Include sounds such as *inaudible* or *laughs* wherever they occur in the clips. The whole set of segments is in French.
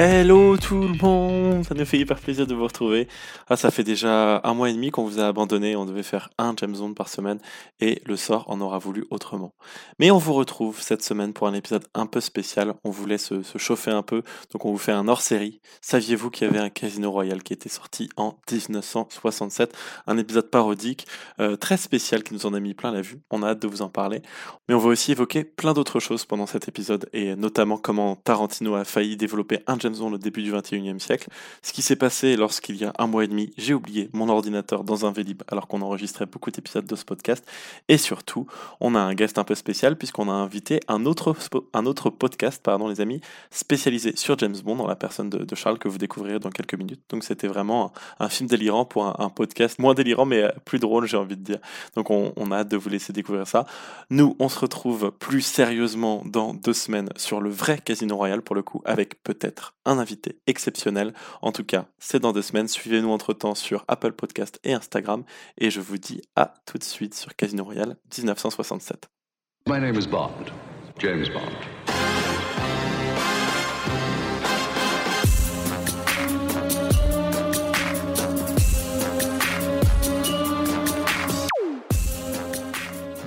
Hello tout le monde, ça nous fait hyper plaisir de vous retrouver. Ah, ça fait déjà un mois et demi qu'on vous a abandonné, on devait faire un James Bond par semaine et le sort en aura voulu autrement. Mais on vous retrouve cette semaine pour un épisode un peu spécial, on voulait se, chauffer un peu, donc on vous fait un hors-série. Saviez-vous qu'il y avait un Casino Royal qui était sorti en 1967, un épisode parodique euh, très spécial qui nous en a mis plein la vue, on a hâte de vous en parler. Mais on va aussi évoquer plein d'autres choses pendant cet épisode et notamment comment Tarantino a failli développer un James Bond au début du 21e siècle. Ce qui s'est passé lorsqu'il y a un mois et demi, j'ai oublié mon ordinateur dans un Vélib alors qu'on enregistrait beaucoup d'épisodes de ce podcast. Et surtout, on a un guest un peu spécial puisqu'on a invité un autre, un autre podcast, pardon les amis, spécialisé sur James Bond dans la personne de, Charles que vous découvrirez dans quelques minutes. Donc c'était vraiment un, film délirant pour un, podcast moins délirant mais plus drôle j'ai envie de dire. Donc on, on a hâte de vous laisser découvrir ça. Nous, on se retrouve plus sérieusement dans deux semaines sur le vrai Casino Royal pour le coup avec peut-être un invité exceptionnel. En tout cas, c'est dans deux semaines. Suivez-nous entre-temps sur Apple Podcast et Instagram. Et je vous dis à tout de suite sur Casino Royale 1967. My name is Bond, James Bond.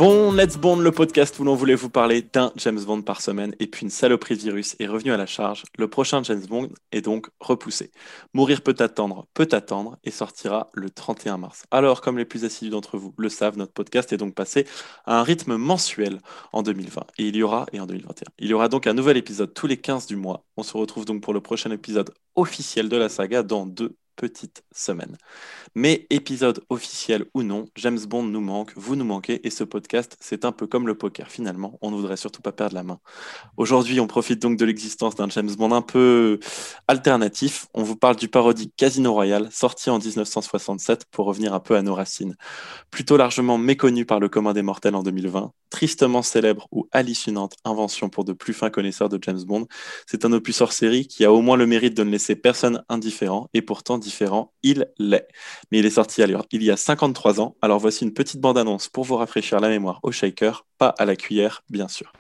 Bon, Let's Bond, le podcast où l'on voulait vous parler d'un James Bond par semaine et puis une saloperie de virus est revenue à la charge. Le prochain James Bond est donc repoussé. Mourir peut attendre, peut attendre et sortira le 31 mars. Alors, comme les plus assidus d'entre vous le savent, notre podcast est donc passé à un rythme mensuel en 2020 et il y aura, et en 2021. Il y aura donc un nouvel épisode tous les 15 du mois. On se retrouve donc pour le prochain épisode officiel de la saga dans deux petite semaine. Mais épisode officiel ou non, James Bond nous manque, vous nous manquez, et ce podcast, c'est un peu comme le poker finalement, on ne voudrait surtout pas perdre la main. Aujourd'hui, on profite donc de l'existence d'un James Bond un peu alternatif. On vous parle du parodie Casino Royale, sorti en 1967 pour revenir un peu à nos racines. Plutôt largement méconnu par le commun des mortels en 2020, tristement célèbre ou hallucinante invention pour de plus fins connaisseurs de James Bond, c'est un opus hors série qui a au moins le mérite de ne laisser personne indifférent et pourtant différent, il l'est. Mais il est sorti alors il y a 53 ans, alors voici une petite bande-annonce pour vous rafraîchir la mémoire au shaker, pas à la cuillère bien sûr.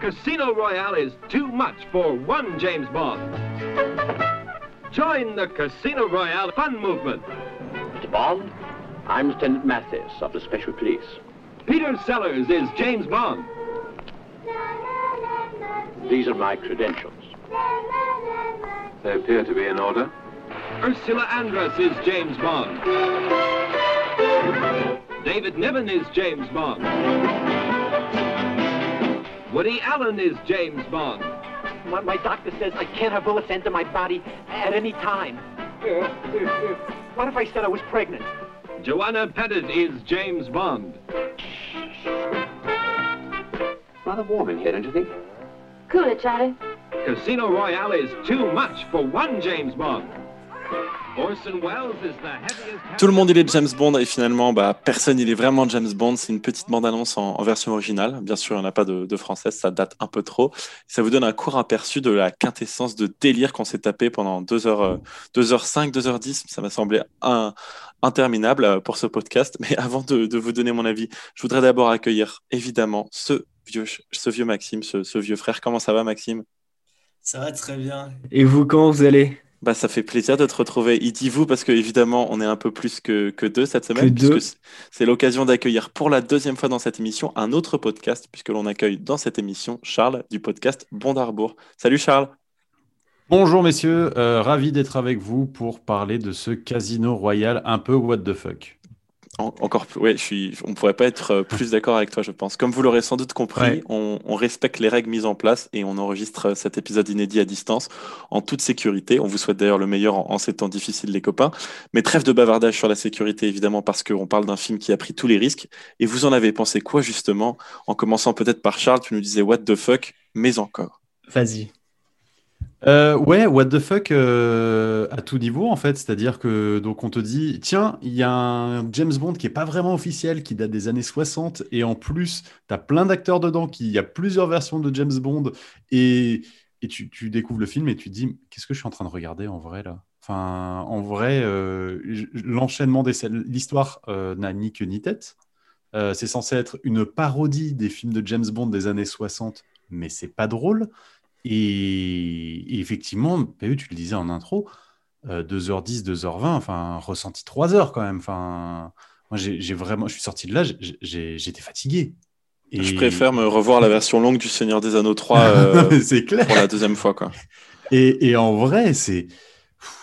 Casino Royale is too much for one James Bond. Join the Casino Royale fun movement. Mr. Bond, I'm Lieutenant Mathis of the Special Police. Peter Sellers is James Bond. These are my credentials. They appear to be in order. Ursula Andress is James Bond. David Niven is James Bond. Woody Allen is James Bond. My, my doctor says I can't have bullets enter my body at any time. *laughs* what if I said I was pregnant? Joanna Pettit is James Bond. Rather warm in here, don't you think? Cool it, Charlie. Casino Royale is too much for one James Bond. Tout le monde il est James Bond et finalement bah, personne il est vraiment James Bond. C'est une petite bande-annonce en, version originale. Bien sûr, il n'y en a pas de, de, française, ça date un peu trop. Ça vous donne un court aperçu de la quintessence de délire qu'on s'est tapé pendant 2h, 2h5, 2h10. Ça m'a semblé un, interminable euh, pour ce podcast. *laughs* Mais avant de, de, vous donner mon avis, je voudrais d'abord accueillir évidemment ce vieux, ce vieux Maxime, ce, ce vieux frère. Comment ça va Maxime? Ça va très bien. Et vous, comment vous allez? Bah, ça fait plaisir de te retrouver. Il dit vous parce que évidemment on est un peu plus que, que deux cette semaine, puisque c'est l'occasion d'accueillir pour la deuxième fois dans cette émission un autre podcast, puisque l'on accueille dans cette émission Charles du podcast Bon d'Arbour. Salut Charles. Bonjour messieurs, euh, ravi d'être avec vous pour parler de ce casino royal un peu what the fuck encore plus, ouais, je suis, on pourrait pas être euh, plus d'accord avec toi, je pense. Comme vous l'aurez sans doute compris, on, respecte les règles mises en place et on enregistre euh, cet épisode inédit à distance en toute sécurité. On vous souhaite d'ailleurs le meilleur en, ces temps difficiles, les copains. Mais trêve de bavardage sur la sécurité, évidemment, parce qu'on parle d'un film qui a pris tous les risques. Et vous en avez pensé quoi, justement En commençant peut-être par Charles, tu nous disais what the fuck, mais encore. Vas-y. Euh, ouais, what the fuck euh, à tout niveau en fait, c'est-à-dire que donc on te dit tiens, il y a un James Bond qui est pas vraiment officiel, qui date des années 60 et en plus tu as plein d'acteurs dedans, qui il y a plusieurs versions de James Bond et, et tu, découvres le film et tu te dis qu'est-ce que je suis en train de regarder en vrai là? Enfin, en vrai, euh, l'enchaînement des l'histoire n'a ni queue ni tête. C'est censé être une parodie des films de James Bond des années 60, mais c'est pas drôle. Et, effectivement, tu le disais en intro, 2h10, 2h20, enfin, ressenti 3 heures quand même. Enfin, moi, j'ai vraiment, je suis sorti de là, j'étais fatigué. Et... Je préfère me revoir la version longue du Seigneur des Anneaux 3 *laughs* clair. pour la deuxième fois. Quoi. Et, et en vrai, c'est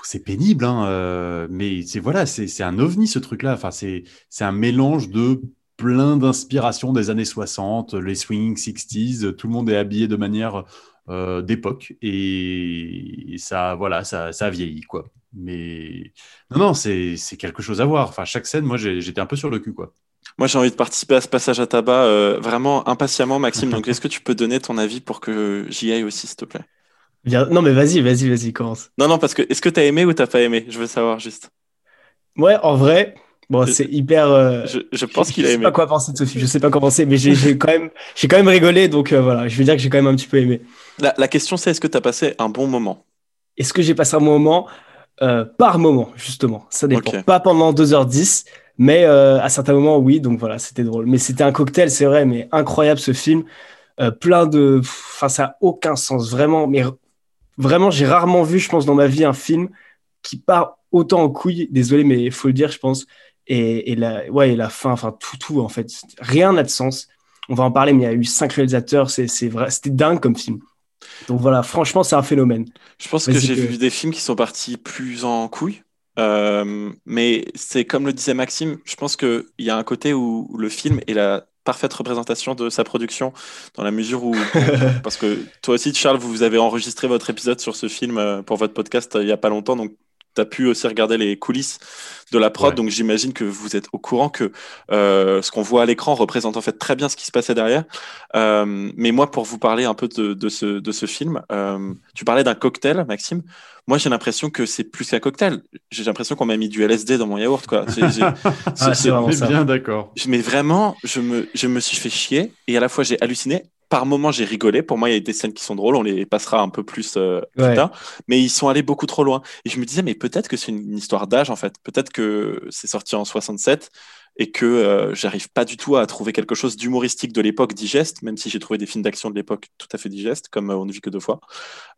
c'est pénible, hein, euh, mais c'est voilà, c'est un ovni ce truc-là. Enfin, c'est un mélange de plein d'inspirations des années 60, les swing 60s, tout le monde est habillé de manière euh, d'époque et, ça, voilà, ça, ça a vieilli quoi. Mais non, non, c'est quelque chose à voir. Enfin, chaque scène, moi, j'étais un peu sur le cul quoi. Moi, j'ai envie de participer à ce passage à tabac euh, vraiment impatiemment, Maxime. Donc, est-ce que tu peux donner ton avis pour que j'y aille aussi, s'il te plaît? Non, mais vas-y, vas-y, vas-y, commence. Non, non, parce que est-ce que t'as aimé ou t'as pas aimé? Je veux savoir juste. Ouais, en vrai, bon, c'est hyper. Euh, je, pense qu'il a aimé. Je sais pas quoi penser de ce film, je sais pas comment c'est, mais j'ai quand même, j'ai quand même rigolé, donc euh, voilà, je veux dire que j'ai quand même un petit peu aimé. La, question, c'est est-ce que t'as passé un bon moment? Est-ce que j'ai passé un bon moment? Euh, Par moment, justement, ça dépend. Pas pendant 2h10, mais à certains moments, oui, donc voilà, c'était drôle. Mais c'était un cocktail, c'est vrai, mais incroyable ce film. plein de. Enfin, ça a aucun sens, vraiment, mais Vraiment, j'ai rarement vu, je pense, dans ma vie, un film qui part autant en couille. Désolé, mais il faut le dire, je pense. Et, la, ouais, la fin, enfin, tout, tout, en fait. Rien n'a de sens. On va en parler, mais il y a eu cinq réalisateurs. C'est vrai, c'était dingue comme film. Donc voilà, franchement, c'est un phénomène. Je pense que j'ai vu des films qui sont partis plus en couille. Euh, mais c'est comme le disait Maxime, je pense qu'il y a un côté où le film est la parfaite représentation de sa production, dans la mesure où, *laughs* parce que toi aussi, Charles, vous avez enregistré votre épisode sur ce film euh, pour votre podcast euh, il n'y a pas longtemps, donc tu as pu aussi regarder les coulisses de la prod, donc j'imagine que vous êtes au courant que euh, ce qu'on voit à l'écran représente en fait très bien ce qui se passait derrière. Euh, mais moi, pour vous parler un peu de, de, ce, de ce, film, euh, tu parlais d'un cocktail, Maxime. Moi, j'ai l'impression que c'est plus qu'un cocktail. J'ai l'impression qu'on m'a mis du LSD dans mon yaourt, quoi. *laughs* C'est ah, bien d'accord. Mais vraiment, je me, je me suis fait chier et à la fois j'ai halluciné par moments, j'ai rigolé. Pour moi, il y a des scènes qui sont drôles. On les passera un peu plus euh, plus tard. Mais ils sont allés beaucoup trop loin. Et je me disais, mais peut-être que c'est une, histoire d'âge, en fait. Peut-être que c'est sorti en 67 et que euh, j'arrive pas du tout à trouver quelque chose d'humoristique de l'époque digeste, même si j'ai trouvé des films d'action de l'époque tout à fait digestes, comme euh, On ne vit que deux fois.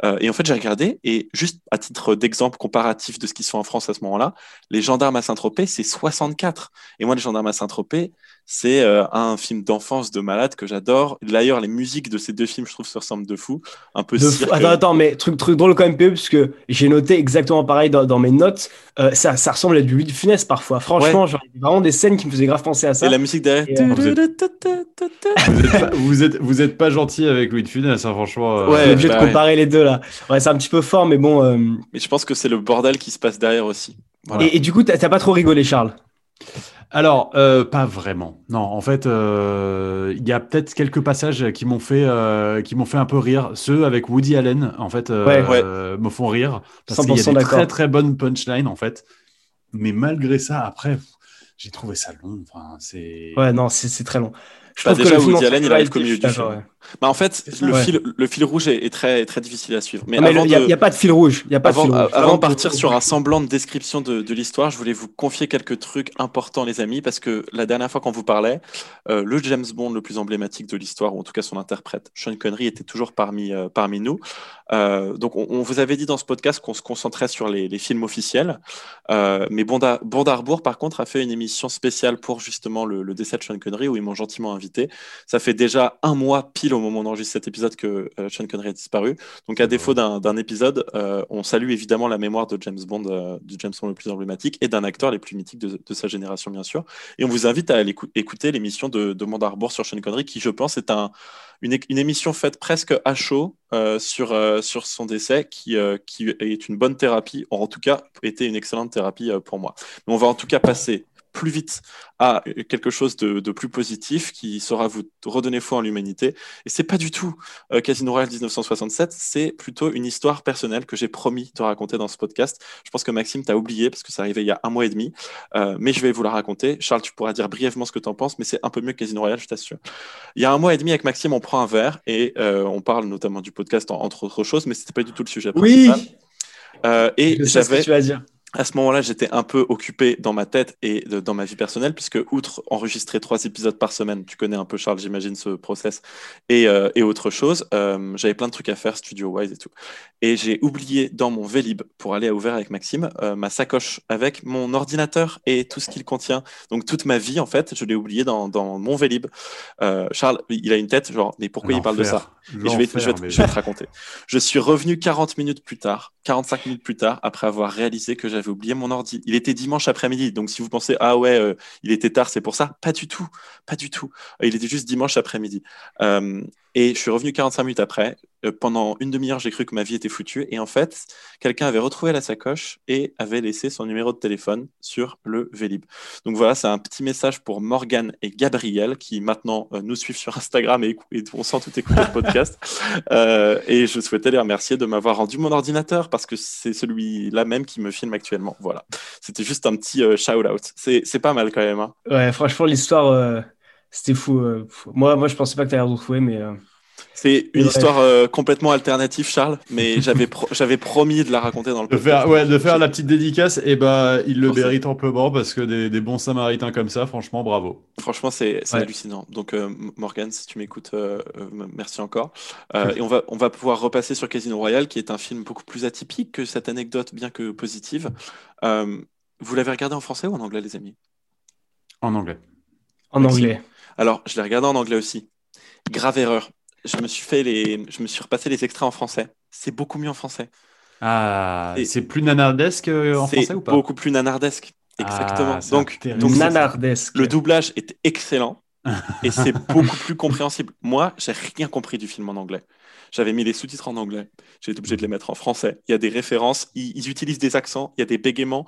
Euh, et en fait, j'ai regardé, et juste à titre d'exemple comparatif de ce qui se fait en France à ce moment-là, Les Gendarmes à Saint-Tropez, c'est 64. Et moi, Les Gendarmes à Saint-Tropez, c'est un film d'enfance de malade que j'adore. D'ailleurs, les musiques de ces deux films, je trouve, se ressemblent de fou. Un peu Attends, attends, mais truc, truc drôle quand même, PE, parce que j'ai noté exactement pareil dans, mes notes. ça, ça ressemble à du Louis de Funès parfois. Franchement, genre, y a vraiment des scènes qui me faisait grave penser à ça. Et la musique derrière. *laughs* vous, êtes... vous, êtes pas, gentil avec Louis de Funès, hein, franchement. Euh. Ouais, obligé de bah comparer les deux là. Ouais, c'est un petit peu fort, mais bon. Euh. Mais je pense que c'est le bordel qui se passe derrière aussi. Et, du coup, t'as pas trop rigolé, Charles? Alors, euh, pas vraiment. Non, en fait, il y a peut-être quelques passages qui m'ont fait, qui m'ont fait un peu rire. Ceux avec Woody Allen, en fait, me font rire parce qu'il y a des très très bonnes punchlines, en fait. Mais malgré ça, après, j'ai trouvé ça long. Enfin, c'est. Ouais, non, c'est très long. Je bah, déjà, Woody Allen, il arrive qu'au milieu du film. Bah, en fait, le, fil, le fil rouge est, très, très difficile à suivre. Mais il n'y a, pas de fil rouge. Y a pas avant, de, fil rouge. avant de partir sur un semblant de description de, de l'histoire, je voulais vous confier quelques trucs importants, les amis, parce que la dernière fois qu'on vous parlait, euh, le James Bond le plus emblématique de l'histoire, ou en tout cas son interprète, Sean Connery, était toujours parmi, euh, parmi nous. Euh, donc, on, vous avait dit dans ce podcast qu'on se concentrait sur les, les films officiels. Mais Bondarbourg, par contre, a fait une émission spéciale pour justement le, le décès de Sean Connery, où ils m'ont gentiment invité. Ça fait déjà un mois pile au moment d'enregistrer cet épisode que euh, Sean Connery a disparu. Donc, à défaut d'un épisode, euh, on salue évidemment la mémoire de James Bond, euh, du James Bond le plus emblématique et d'un acteur les plus mythiques de, sa génération, bien sûr. Et on vous invite à aller écouter l'émission de, de Mondarbourg sur Sean Connery, qui, je pense, est un, une, émission faite presque à chaud sur, sur son décès, qui, qui est une bonne thérapie, en tout cas, était une excellente thérapie pour moi. Mais on va en tout cas passer plus vite à quelque chose de, plus positif qui saura vous redonner foi en l'humanité. Et c'est pas du tout euh, Casino Royale 1967, c'est plutôt une histoire personnelle que j'ai promis de raconter dans ce podcast. Je pense que Maxime t'a oublié parce que ça arrivait il y a un mois et demi, euh, mais je vais vous la raconter. Charles, tu pourras dire brièvement ce que tu en penses, mais c'est un peu mieux que Casino Royale, je t'assure. Il y a un mois et demi avec Maxime, on prend un verre et euh, on parle notamment du podcast entre autres choses, mais c'était pas du tout le sujet principal. Oui et j'avais. tu vas dire à ce moment-là, j'étais un peu occupé dans ma tête et dans ma vie personnelle, puisque outre enregistrer trois épisodes par semaine, tu connais un peu Charles, j'imagine ce process, et, euh, et autre chose, euh, j'avais plein de trucs à faire, studio-wise et tout. Et j'ai oublié dans mon Vélib, pour aller à Ouvert avec Maxime, euh, ma sacoche avec mon ordinateur et tout ce qu'il contient. Donc toute ma vie, en fait, je l'ai oublié dans, dans, mon Vélib. Charles, il a une tête, genre, mais pourquoi il parle de ça? Je vais, je, vais, je vais te raconter. Je suis revenu 40 minutes plus tard, 45 minutes plus tard, après avoir réalisé que j'avais oublié mon ordi. Il était dimanche après-midi. Donc, si vous pensez, ah ouais, euh, il était tard, c'est pour ça, pas du tout. Pas du tout. Il était juste dimanche après-midi. Euh, et je suis revenu 45 minutes après. Euh, pendant une demi-heure, j'ai cru que ma vie était foutue. Et en fait, quelqu'un avait retrouvé la sacoche et avait laissé son numéro de téléphone sur le Vélib. Donc voilà, c'est un petit message pour Morgane et Gabriel qui maintenant euh, nous suivent sur Instagram et, on sent tout écouter le podcast. *laughs* Euh, et je souhaitais les remercier de m'avoir rendu mon ordinateur parce que c'est celui-là même qui me filme actuellement. Voilà. C'était juste un petit shout-out. C'est pas mal quand même. Hein. Ouais, franchement, l'histoire c'était fou. moi, moi, je pensais pas que tu allais retrouver, mais. C'est une histoire euh, complètement alternative, Charles, mais *laughs* j'avais j'avais promis de la raconter dans le podcast. De faire, ouais, de faire la petite dédicace, et bah, il le mérite amplement parce que des, bons samaritains comme ça, franchement, bravo. Franchement, c'est hallucinant. Donc, euh, Morgan, si tu m'écoutes, euh, merci encore. et on va, on va pouvoir repasser sur Casino Royale, qui est un film beaucoup plus atypique que cette anecdote, bien que positive. vous l'avez regardé en français ou en anglais, les amis? En anglais. En anglais. Alors, je l'ai regardé en anglais aussi. Grave erreur je me suis fait les, je me suis repassé les extraits en français. C'est beaucoup mieux en français. Ah, c'est plus nanardesque euh, en français ou pas? Beaucoup plus nanardesque. Exactement. Ah, donc, donc nanardesque. Le doublage est excellent *laughs* et c'est beaucoup plus compréhensible. Moi, j'ai rien compris du film en anglais. J'avais mis les sous-titres en anglais. J'ai été obligé de les mettre en français. Il y a des références, ils, utilisent des accents, il y a des bégaiements,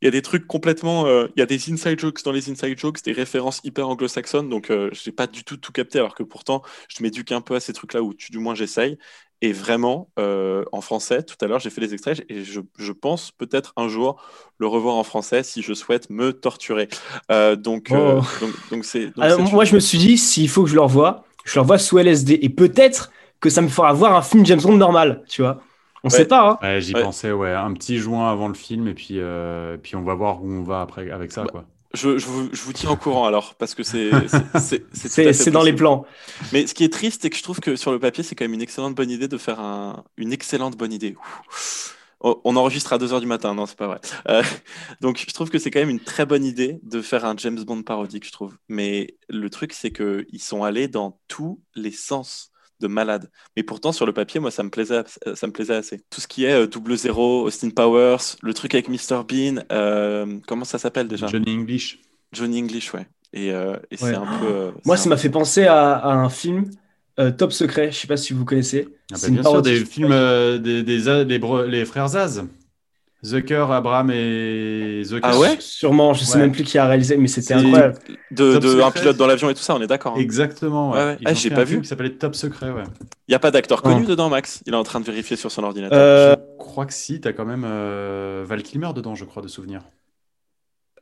il y a des trucs complètement. Euh, il y a des inside jokes dans les inside jokes, des références hyper anglo-saxonnes. Donc, euh, je n'ai pas du tout tout capté, alors que pourtant, je m'éduque un peu à ces trucs-là où, du moins, j'essaye. Et vraiment, euh, en français, tout à l'heure, j'ai fait les extraits et je, pense peut-être un jour le revoir en français si je souhaite me torturer. donc, oh. donc, c'est. moi, je me suis dit, s'il faut que je le revoie, je le revois sous LSD. Et peut-être que ça me fera voir un film James Bond normal, tu vois. On ne sait pas. Hein. J'y pensais, ouais. Un petit joint avant le film, et puis, euh, puis on va voir où on va après avec ça, bah, quoi. Je, je, vous, je, vous, tiens au courant alors, parce que c'est *laughs* c'est dans les plans. Mais ce qui est triste, c'est que je trouve que sur le papier, c'est quand même une excellente bonne idée de faire un, une excellente bonne idée. Oh, on enregistre à 2h du matin, non, c'est pas vrai. Euh, *laughs* donc, je trouve que c'est quand même une très bonne idée de faire un James Bond parodique, je trouve. Mais le truc, c'est qu'ils sont allés dans tous les sens de malade. Mais pourtant, sur le papier, moi, ça me plaisait, ça me plaisait assez. Tout ce qui est euh, double zéro, Austin Powers, le truc avec Mr. Bean, euh, comment ça s'appelle déjà? Johnny English. Johnny English, ouais. Et, euh, c'est un peu. moi, ça m'a fait penser à, un film. Top Secret, je sais pas si vous connaissez. Ah bah, bien sûr, des films des, des, les frères Zaz. Zucker, Abraham et Zucker. Ah ouais Sûrement, je sais même plus qui a réalisé, mais c'était incroyable. De, un pilote dans l'avion et tout ça, on est d'accord. Hein. Exactement, ouais. Ah, j'ai pas vu. Qui s'appelait Top Secret, ouais. Il n'y a pas d'acteur connu dedans, Max? Il est en train de vérifier sur son ordinateur. Euh, je crois que si, t'as quand même euh, Val Kilmer dedans, je crois, de souvenir.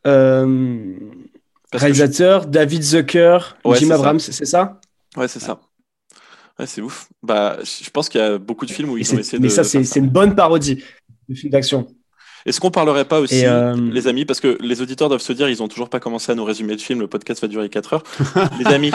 Euh... Réalisateur, David Zucker, Jim Abrams, c'est ça? Ouais, c'est ça. Ouais, c'est ouf. Bah, je pense qu'il y a beaucoup de films où ils ont essayé de. Mais ça, c'est une bonne parodie de film d'action. Est-ce qu'on parlerait pas aussi, euh, les amis, parce que les auditeurs doivent se dire, ils ont toujours pas commencé à nous résumer le film, le podcast va durer 4 heures. *laughs* les amis,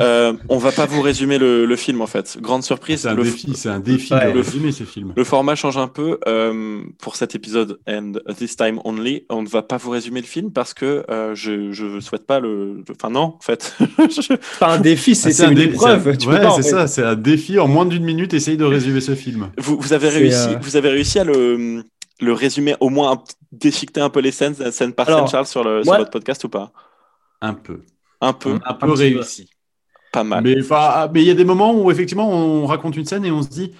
euh, on va pas vous résumer le, film en fait. Grande surprise. C'est un, défi, c'est un défi de résumer ce film. Le format change un peu euh, pour cet épisode and this time only. On ne va pas vous résumer le film parce que euh, je je souhaite pas le. Enfin non, en fait. *laughs* pas un défi, c'est ah, une épreuve. Ouais, c'est ça, c'est un défi. En moins d'une minute, essaye de résumer ce film. Vous, vous avez réussi, vous avez réussi à le le résumer, au moins déchiqueter un peu les scènes, scène par scène, Charles, sur, le, sur votre podcast ou pas? Un peu. Un peu. Un peu réussi. Pas mal. Mais il y a des moments où effectivement on raconte une scène et on se dit,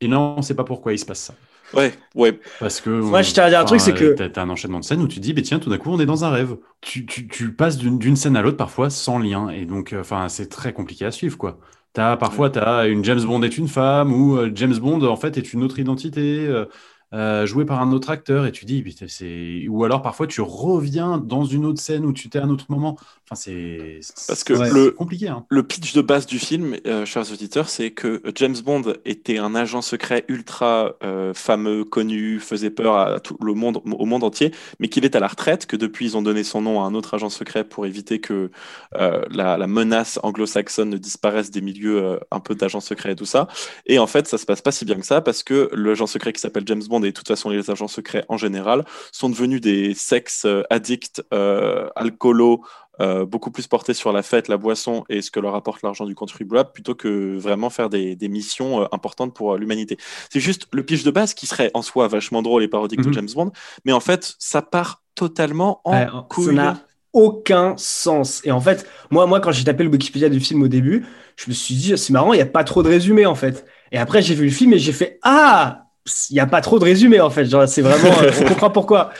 et non, on sait pas pourquoi il se passe ça. Ouais, ouais. Parce que. Moi, je tiens à dire un truc, c'est que. T'as un enchaînement de scènes où tu dis, mais tiens, tout d'un coup, on est dans un rêve. Tu, tu, tu passes d'une scène à l'autre parfois sans lien. Et donc, euh, enfin, c'est très compliqué à suivre, quoi. As, parfois, tu as une James Bond est une femme ou euh, James Bond, en fait, est une autre identité. Euh, euh, joué par un autre acteur et tu dis, c'est ou alors parfois tu reviens dans une autre scène où tu étais à un autre moment. Enfin, c'est parce que le compliqué. Hein. Le pitch de base du film, euh, chers auditeurs, c'est que James Bond était un agent secret ultra euh, fameux, connu, faisait peur à tout le monde, au monde entier, mais qu'il est à la retraite, que depuis ils ont donné son nom à un autre agent secret pour éviter que la, la, menace anglo-saxonne ne disparaisse des milieux un peu d'agents secrets et tout ça. Et en fait, ça se passe pas si bien que ça parce que l'agent secret qui s'appelle James Bond et de toute façon les agents secrets en général, sont devenus des sexes euh, addicts, euh, alcoolos, euh, beaucoup plus portés sur la fête, la boisson et ce que leur apporte l'argent du contribuable, plutôt que vraiment faire des, missions importantes pour l'humanité. C'est juste le pitch de base qui serait en soi vachement drôle et parodique de mhm. James Bond, mais en fait, ça part totalement en couille. Ça n'a aucun sens. Et en fait, moi, moi quand j'ai tapé le Wikipédia du film au début, je me suis dit, c'est marrant, il n'y a pas trop de résumé en fait. Et après, j'ai vu le film et j'ai fait, ah, il n'y a pas trop de résumé en fait. Genre, c'est vraiment, euh, on comprend pourquoi.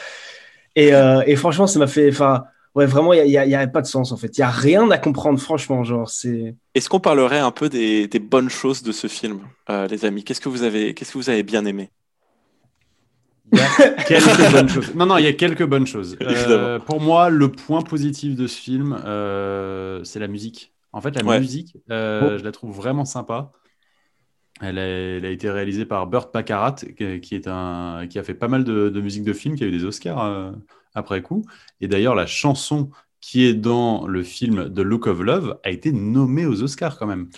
Et, euh, et franchement, ça m'a fait, enfin, ouais, vraiment, il n'y a, y a, pas de sens en fait. Il n'y a rien à comprendre, franchement. Genre, c'est. Est-ce qu'on parlerait un peu des, des, bonnes choses de ce film, euh, les amis? Qu'est-ce que vous avez, qu'est-ce que vous avez bien aimé? Il y a quelques bonnes choses. Non, non, il y a quelques bonnes choses. pour moi, le point positif de ce film, c'est la musique. En fait, la musique, je la trouve vraiment sympa. Elle a, été réalisée par Burt Baccarat, qui, est un, qui a fait pas mal de, musique de film, qui a eu des Oscars euh, après coup. Et d'ailleurs, la chanson qui est dans le film The Look of Love a été nommée aux Oscars quand même.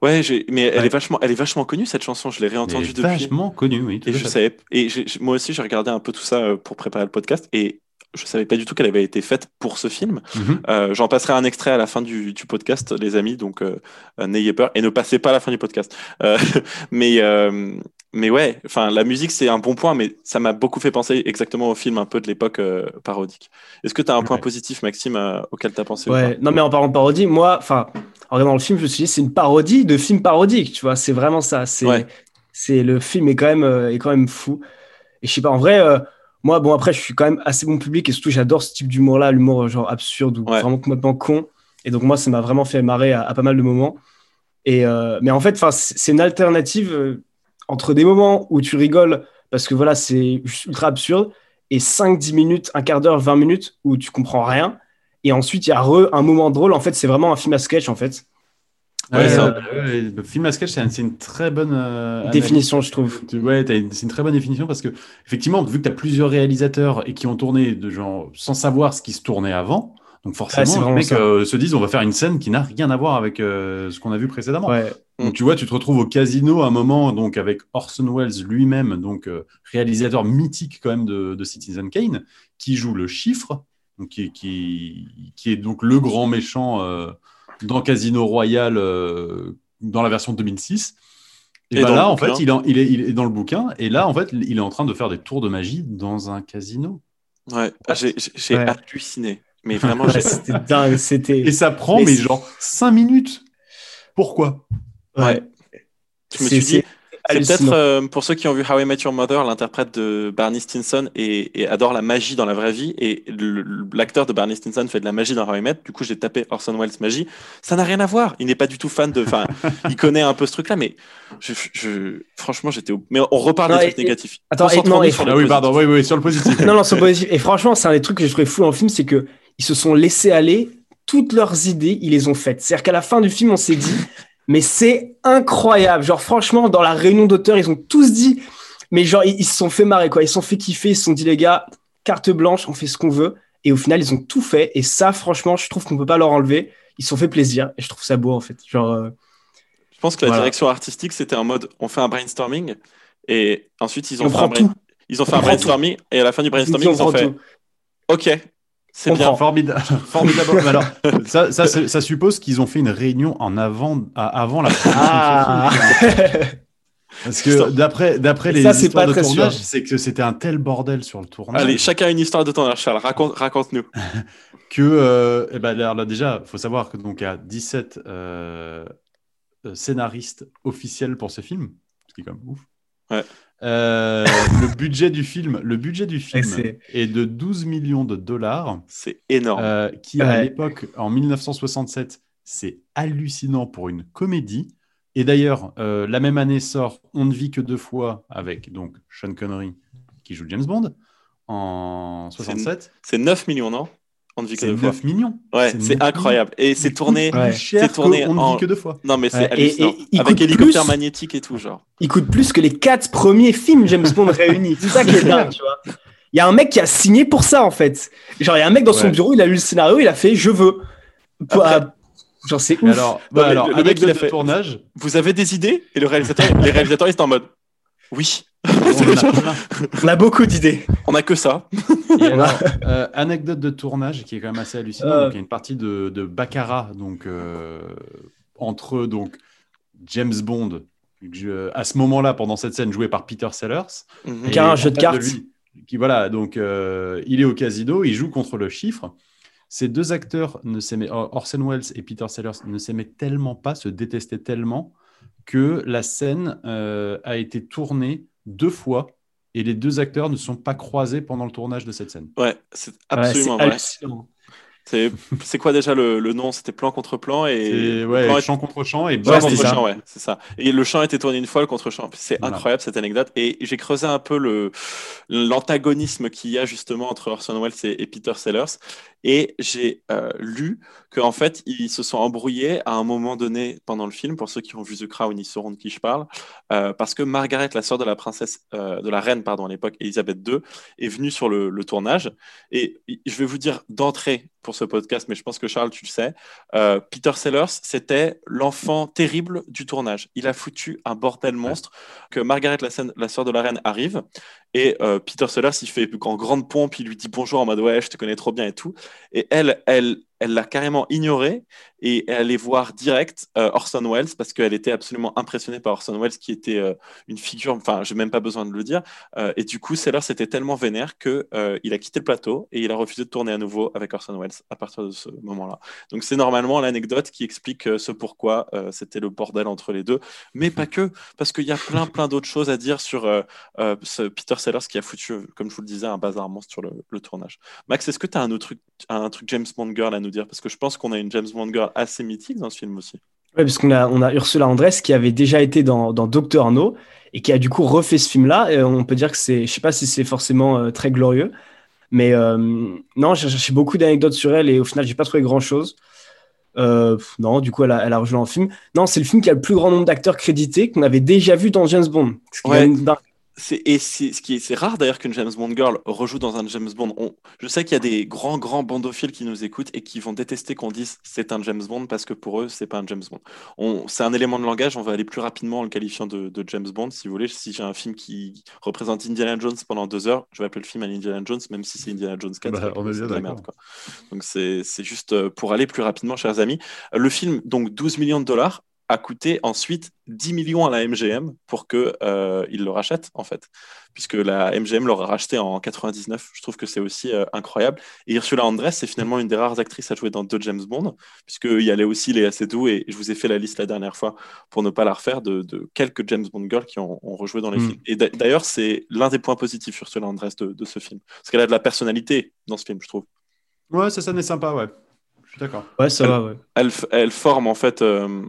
Ouais, mais elle, Est vachement, elle est vachement connue cette chanson, je l'ai réentendue depuis. Vachement connue, oui. et je savais, et moi aussi j'ai regardé un peu tout ça euh, pour préparer le podcast et je savais pas du tout qu'elle avait été faite pour ce film. Mhm. Euh, j'en passerai un extrait à la fin du, du podcast, les amis, donc euh, euh, n'ayez peur et ne passez pas à la fin du podcast. *laughs* mais mais ouais, enfin la musique c'est un bon point, mais ça m'a beaucoup fait penser exactement au film un peu de l'époque parodique. Est-ce que tu as un point positif, Maxime, auquel tu as pensé Ouais, non mais en parlant de parodie, moi, enfin en regardant le film, je me suis dit c'est une parodie de film parodique, tu vois, c'est vraiment ça. C'est c'est le film est quand même est quand même fou. Et je sais pas, en vrai moi, bon, après, je suis quand même assez bon public et surtout, j'adore ce type d'humour-là, l'humour genre absurde ou vraiment complètement con. Et donc, moi, ça m'a vraiment fait marrer à, pas mal de moments. Et, euh, mais en fait, c'est une alternative euh, entre des moments où tu rigoles parce que voilà, c'est ultra absurde et 5-10 minutes, un quart d'heure, 20 minutes où tu comprends rien. Et ensuite, il y a un moment drôle. En fait, c'est vraiment un film à sketch, en fait. Ouais, le film à sketch, c'est une très bonne euh, définition, je trouve. Ouais, c'est une très bonne définition parce que, effectivement, vu que tu as plusieurs réalisateurs et qui ont tourné de genre sans savoir ce qui se tournait avant, donc forcément, les mecs euh, se disent on va faire une scène qui n'a rien à voir avec euh, ce qu'on a vu précédemment. Donc tu vois, tu te retrouves au casino à un moment donc avec Orson Welles lui-même, donc réalisateur mythique quand même de, de, Citizen Kane, qui joue le chiffre, donc qui, qui, qui est donc le grand méchant dans Casino Royale euh, dans la version 2006. Et, bah là, en fait, il, il, est, il, est, dans le bouquin, et là, en fait, il est en train de faire des tours de magie dans un casino. Ouais, ah, j'ai halluciné. Mais vraiment, *laughs* c'était dingue. C'était... Et ça prend, mais, genre 5 minutes. Pourquoi? Ouais. Je me suis dit, c'est peut-être euh, pour ceux qui ont vu How I Met Your Mother, l'interprète de Barney Stinson et, adore la magie dans la vraie vie. Et l'acteur de Barney Stinson fait de la magie dans How I Met. Du coup, j'ai tapé Orson Welles magie. Ça n'a rien à voir. Il n'est pas du tout fan de. Enfin, *laughs* il connaît un peu ce truc-là, mais je, franchement, j'étais. Mais on reparle des trucs négatifs. Attends, non, sur ah oui, pardon, oui, oui, sur le positif. non, non, sur le positif. Et franchement, c'est un des trucs que je trouvais fou dans le film, c'est que ils se sont laissés aller. Toutes leurs idées, ils les ont faites. C'est-à-dire qu'à la fin du film, on s'est dit mais c'est incroyable. Genre, franchement, dans la réunion d'auteurs, ils ont tous dit, mais genre, ils, se sont fait marrer, quoi. Ils se sont fait kiffer. Ils se sont dit, les gars, carte blanche, on fait ce qu'on veut. Et au final, ils ont tout fait. Et ça, franchement, je trouve qu'on peut pas leur enlever. Ils se sont fait plaisir. Et je trouve ça beau, en fait. Genre, euh, Je pense que la direction artistique, c'était en mode, on fait un brainstorming. Et ensuite, ils ont, fait, un ils ont fait un brainstorming. Et à la fin du brainstorming, ils, ont fait, OK, c'est bien. Formidable. *laughs* Formidable. Alors, *laughs* ça, ça, ça suppose qu'ils ont fait une réunion en avant, avant la ah. *laughs* Parce que d'après d'après les histoires de tournage, c'est que c'était un tel bordel sur le tournage. Allez, chacun a une histoire de tournage. Charles, raconte, raconte-nous. que euh, eh ben, là, déjà, faut savoir que donc il y a 17 euh, euh, scénaristes officiels pour ce film, ce qui est quand même ouf. Ouais. Euh, le budget du film, le budget du film est... de 12 millions de dollars. C'est énorme. Euh, qui à l'époque, en 1967, c'est hallucinant pour une comédie. Et d'ailleurs, euh, la même année sort On ne vit que deux fois avec donc Sean Connery qui joue James Bond en 67. C'est 9 millions, non? On ne vit que deux 9 fois. millions. Ouais, c'est incroyable. Et c'est tourné, c'est tourné on ne vit que deux fois. Non, mais c'est hallucinant. Avec hélicoptère magnétique et tout, genre. Il coûte plus que les quatre premiers films James Bond réunis. *laughs* C'est ça qui est dingue, tu vois. Il y a un mec qui a signé pour ça, en fait. Genre, il y a un mec dans son bureau, il a lu le scénario, il a fait Je veux. Genre, c'est ouf. Alors, bah, alors le, mec, il a fait tournage. Vous avez des idées? Et le réalisateur, les réalisateurs, ils sont en mode Oui. *laughs* on, a, beaucoup d'idées. On a que ça. Euh, anecdote de tournage qui est quand même assez hallucinant. Euh. il y a une partie de, de Baccarat, donc euh, entre donc James Bond, à ce moment-là, pendant cette scène, joué par Peter Sellers, mhm. qui a un jeu de cartes. qui voilà, donc il est au casino, il joue contre le chiffre. Ces deux acteurs ne s'aimaient, Orson Welles et Peter Sellers ne s'aimaient tellement pas, se détestaient tellement que la scène a été tournée deux fois et les deux acteurs ne sont pas croisés pendant le tournage de cette scène. Ouais, c'est absolument vrai. C'est quoi déjà le, nom? C'était plan contre plan et ouais, champ contre champ et ouais, contre champ, ouais, c'est ça. Et le champ était tourné une fois, le contre champ. C'est incroyable cette anecdote. Et j'ai creusé un peu le l'antagonisme qu'il y a justement entre Orson Welles et, Peter Sellers. Et j'ai euh, lu qu'en fait, ils se sont embrouillés à un moment donné pendant le film. Pour ceux qui ont vu The Crown, ils sauront de qui je parle. Euh, parce que Margaret, la sœur de la princesse, euh, de la reine, pardon, à l'époque, Elisabeth II, est venue sur le, le tournage. Et je vais vous dire d'entrée, pour ce podcast, mais je pense que Charles, tu le sais. Euh, Peter Sellers, c'était l'enfant terrible du tournage. Il a foutu un bordel monstre que Margaret, la, la sœur de la reine, arrive. Et euh, Peter Sellers, il fait en grande pompe, il lui dit bonjour en mode ouais, je te connais trop bien et tout. Et elle, elle, elle l'a carrément ignoré et elle allait voir direct euh, Orson Welles parce qu'elle était absolument impressionnée par Orson Welles qui était euh, une figure, enfin, j'ai même pas besoin de le dire. Euh, et du coup, Sellers était tellement vénère que il a quitté le plateau et il a refusé de tourner à nouveau avec Orson Welles à partir de ce moment-là. Donc c'est normalement l'anecdote qui explique ce pourquoi c'était le bordel entre les deux, mais pas que, parce qu'il y a plein plein d'autres choses à dire sur ce Peter Sellers qui a foutu, comme je vous le disais, un bazar monstre sur le, tournage. Max, est-ce que tu as un autre truc, un truc James Bond girl à nous dire Parce que je pense qu'on a une James Bond girl assez mythique dans ce film aussi. Oui, parce qu'on a, on a Ursula Andress qui avait déjà été dans, dans Doctor No et qui a du coup refait ce film-là. Et on peut dire que c'est, je sais pas si c'est forcément euh, très glorieux, mais euh, non, j'ai cherché beaucoup d'anecdotes sur elle et au final, j'ai pas trouvé grand-chose. Euh, non, du coup, elle a, elle a rejoint le film. Non, c'est le film qui a le plus grand nombre d'acteurs crédités qu'on avait déjà vu dans James Bond. Ouais et c'est ce qui est, c'est rare d'ailleurs qu'une James Bond girl rejoue dans un James Bond. je sais qu'il y a des grands grands bandophiles qui nous écoutent et qui vont détester qu'on dise c'est un James Bond parce que pour eux c'est pas un James Bond. c'est un élément de langage. On va aller plus rapidement en le qualifiant de, James Bond si vous voulez. Si j'ai un film qui représente Indiana Jones pendant deux heures, je vais appeler le film Indiana Jones même si c'est Indiana Jones 4. Bah, on est bien d'accord. Donc c'est juste euh, pour aller plus rapidement, chers amis. Le film donc 12 millions de dollars a coûté ensuite 10 millions à la MGM pour qu'ils euh, le rachètent, en fait. Puisque la MGM l'aura racheté en 99. Je trouve que c'est aussi euh, incroyable. Et Ursula Andress, c'est finalement une des rares actrices à jouer dans deux James Bond, puisqu'il y allait aussi Léa Seydoux, et je vous ai fait la liste la dernière fois pour ne pas la refaire, de, quelques James Bond girls qui ont, rejoué dans les mm. films. Et d'ailleurs, c'est l'un des points positifs, Ursula Andress, de, de ce film. Parce qu'elle a de la personnalité dans ce film, je trouve. Ouais, ça, ça n'est sympa, ouais. Je suis d'accord. Ouais, ça va, ouais. Elle, elle, forme, en fait... Euh,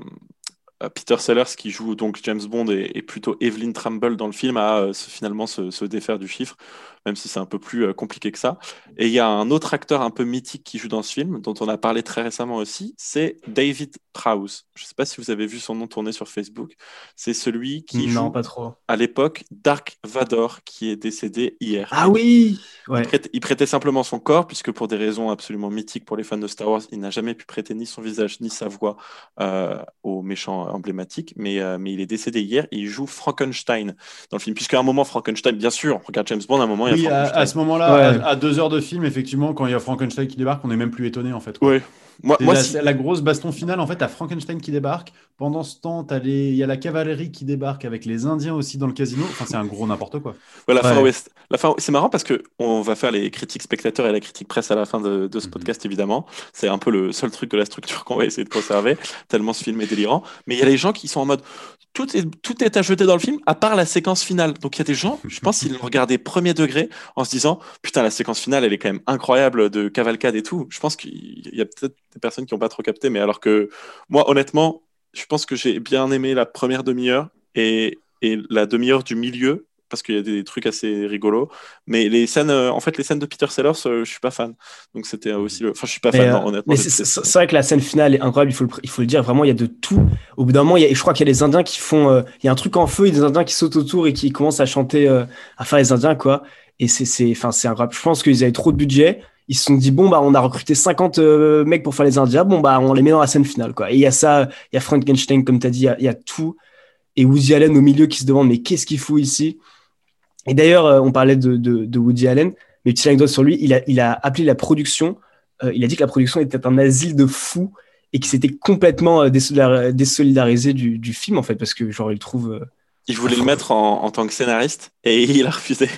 Peter Sellers, qui joue donc James Bond, et, plutôt Evelyn Tramble dans le film, à euh, finalement se, défaire du chiffre, même si c'est un peu plus euh, compliqué que ça. Et il y a un autre acteur un peu mythique qui joue dans ce film, dont on a parlé très récemment aussi, c'est David Prowse. Je ne sais pas si vous avez vu son nom tourner sur Facebook. C'est celui qui joue pas trop. à l'époque Dark Vador, qui est décédé hier. Ah oui il, prêtait, simplement son corps, puisque pour des raisons absolument mythiques pour les fans de Star Wars, il n'a jamais pu prêter ni son visage ni sa voix aux méchants emblématique, mais, euh, mais il est décédé hier et il joue Frankenstein dans le film. Puisqu'à un moment, Frankenstein, bien sûr, on regarde James Bond, à un moment, il Frankenstein. À, à ce moment-là, à, deux heures de film, effectivement, quand il y a Frankenstein qui débarque, on n'est même plus étonné en fait. Oui. Moi, moi la, la, grosse baston finale, en fait, à Frankenstein qui débarque. Pendant ce temps, il y a la cavalerie qui débarque avec les Indiens aussi dans le casino. Enfin, c'est un gros n'importe quoi. la fin. La fin... C'est marrant parce que on va faire les critiques spectateurs et la critique presse à la fin de, ce mhm. podcast, évidemment. C'est un peu le seul truc de la structure *laughs* qu'on va essayer de conserver, tellement ce film est délirant. Mais il y a les gens qui sont en mode tout est, tout est à jeter dans le film, à part la séquence finale. Donc il y a des gens, je pense, *laughs* ils l'ont regardé premier degré en se disant Putain, la séquence finale, elle est quand même incroyable de cavalcade et tout. Je pense qu'il y a peut-être des personnes qui n'ont pas trop capté, mais alors que moi, honnêtement, je pense que j'ai bien aimé la première demi-heure et, et la demi-heure du milieu parce qu'il y a des trucs assez rigolos. Mais les scènes, euh, en fait, les scènes de Peter Sellers, euh, je suis pas fan. Donc c'était aussi le. Enfin, je suis pas fan, euh, honnêtement. c'est vrai que la scène finale est incroyable, il faut le, il faut le dire. Vraiment, il y a de tout. Au bout d'un moment, il y a, je crois qu'il y a des Indiens qui font. il y a un truc en feu, il y a des Indiens qui sautent autour et qui commencent à chanter, à faire les Indiens, quoi. Et c'est incroyable. Je pense qu'ils avaient trop de budget. Ils se sont dit, bon, bah, on a recruté 50 mecs pour faire les Indiens. Bon, bah, on les met dans la scène finale, quoi. Et il y a ça, il y a Frankenstein, comme tu as dit, il y, y, a tout. Et Woody Allen au milieu qui se demande, mais qu'est-ce qu'il fout ici? Et d'ailleurs, euh, on parlait de, de, de, Woody Allen, mais petite anecdote sur lui, il a, il a appelé la production, euh, il a dit que la production était un asile de fous et qu'il s'était complètement euh, désolidarisé du, du, film, en fait, parce que genre, il trouve. il voulait le mettre en, en, tant que scénariste et *laughs* il a refusé.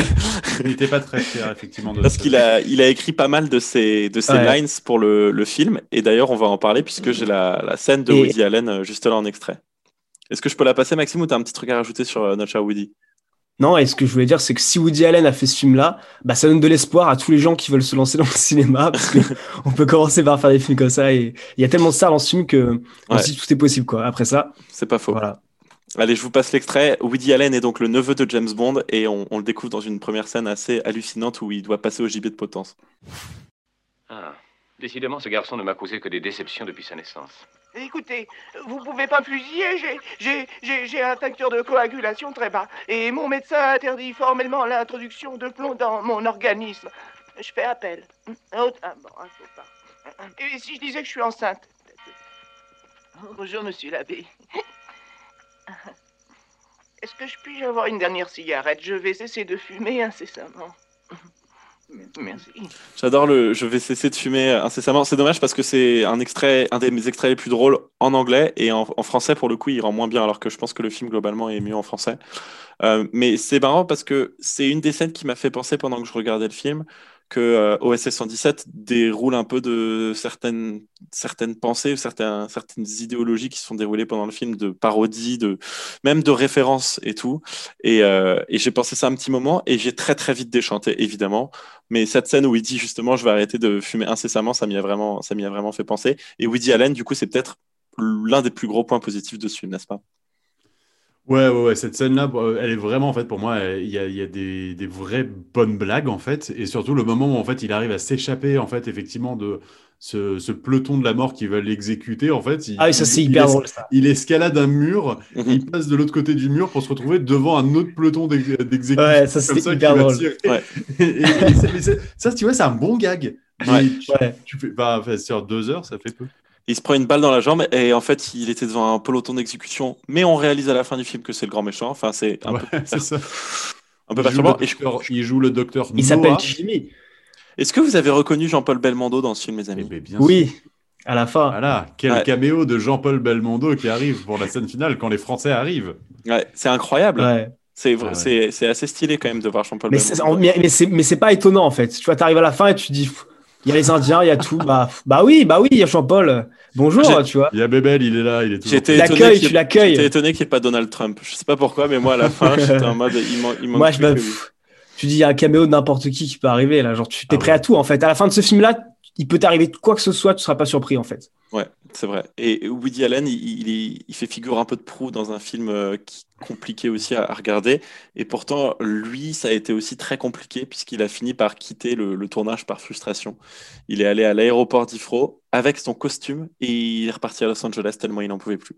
*laughs* il n'était pas très fier, effectivement. De Parce qu'il a, il a écrit pas mal de ses, de ses ouais. lines pour le, le film. Et d'ailleurs, on va en parler puisque j'ai la, la, scène de et... Woody Allen juste là en extrait. Est-ce que je peux la passer, Maxime, ou tu as un petit truc à rajouter sur notre cher Woody? Non, et ce que je voulais dire, c'est que si Woody Allen a fait ce film-là, bah, ça donne de l'espoir à tous les gens qui veulent se lancer dans le cinéma, parce qu'on *laughs* peut commencer par faire des films comme ça, et il y a tellement de stars dans ce film que ouais. dit tout est possible, quoi. Après ça. C'est pas faux. Voilà. Allez, je vous passe l'extrait. Woody Allen est donc le neveu de James Bond, et on, on, le découvre dans une première scène assez hallucinante où il doit passer au gibier de potence. Ah, décidément, ce garçon ne m'a causé que des déceptions depuis sa naissance. Écoutez, vous pouvez pas fusiller, j'ai un facteur de coagulation très bas. Et mon médecin interdit formellement l'introduction de plomb dans mon organisme. Je fais appel. Oh, ah, bon, pas. Et si je disais que je suis enceinte? Bonjour, monsieur l'abbé. Est-ce que je puis avoir une dernière cigarette? Je vais cesser de fumer incessamment. Merci. J'adore le Je vais cesser de fumer incessamment. C'est dommage parce que c'est un extrait, un des mes extraits les plus drôles en anglais et en, français, pour le coup, il rend moins bien, alors que je pense que le film globalement est mieux en français. Euh, mais c'est marrant parce que c'est une des scènes qui m'a fait penser pendant que je regardais le film que euh, OSS 117 déroule un peu de certaines, certaines pensées certaines, certaines idéologies qui sont déroulées pendant le film, de parodie, de, même de références et tout. Et, euh, et j'ai pensé ça un petit moment et j'ai très très vite déchanté, évidemment. Mais cette scène où il dit justement je vais arrêter de fumer incessamment, ça m'y a, vraiment, ça a vraiment fait penser. Et Woody Allen, du coup, c'est peut-être l'un des plus gros points positifs de ce film, n'est-ce pas? Ouais, ouais, ouais, cette scène-là, elle est vraiment, en fait, pour moi, il y a, il y a des, des, vraies bonnes blagues, en fait, et surtout le moment où, en fait, il arrive à s'échapper, en fait, effectivement, de ce, ce, peloton de la mort qui va l'exécuter, en fait. Il, ah oui, ça, c'est hyper drôle, ça. Il escalade un mur, -hmm. il passe de l'autre côté du mur pour se retrouver devant un autre peloton d'exécution. Ouais, ça, c'est hyper drôle. Ouais. *laughs* et, et, et ça, tu vois, c'est un bon gag. Ouais. Tu, ouais. tu fais, bah, sur deux heures, ça fait peu il se prend une balle dans la jambe et en fait il était devant un peloton d'exécution mais on réalise à la fin du film que c'est le grand méchant enfin c'est un ouais, peu *laughs* ça. un peu perturbant et je... il joue le docteur il s'appelle Jimmy est-ce que vous avez reconnu Jean-Paul Belmondo dans ce film mes amis eh bien oui sûr. à la fin voilà quel ouais. caméo de Jean-Paul Belmondo qui arrive pour la scène finale quand les Français arrivent ouais, c'est incroyable ouais. C'est ah ouais. assez stylé quand même de voir Jean-Paul Belmondo. Mais c'est pas étonnant en fait. Tu vois, tu arrives à la fin et tu te dis, il y a les Indiens, il y a tout. Bah, bah oui, bah oui, il y a Jean-Paul. Bonjour, tu vois. Il y a Bébel, il est là, il est toujours. J'étais étonné, tu l'accueilles. J'étais étonné qu'il n'y ait pas Donald Trump. Je sais pas pourquoi, mais moi à la fin, j'étais en mode, il manque. Il moi, je me... tu dis, il y a un caméo de n'importe qui qui peut arriver là. Genre, tu es ah prêt ouais. à tout en fait. À la fin de ce film-là, il peut t'arriver quoi que ce soit, tu seras pas surpris en fait. Ouais, c'est vrai. Et Woody Allen, il, il, il, fait figure un peu de proue dans un film euh, qui, compliqué aussi à, à, regarder. Et pourtant, lui, ça a été aussi très compliqué puisqu'il a fini par quitter le, le, tournage par frustration. Il est allé à l'aéroport d'Ifro avec son costume et il est reparti à Los Angeles tellement il n'en pouvait plus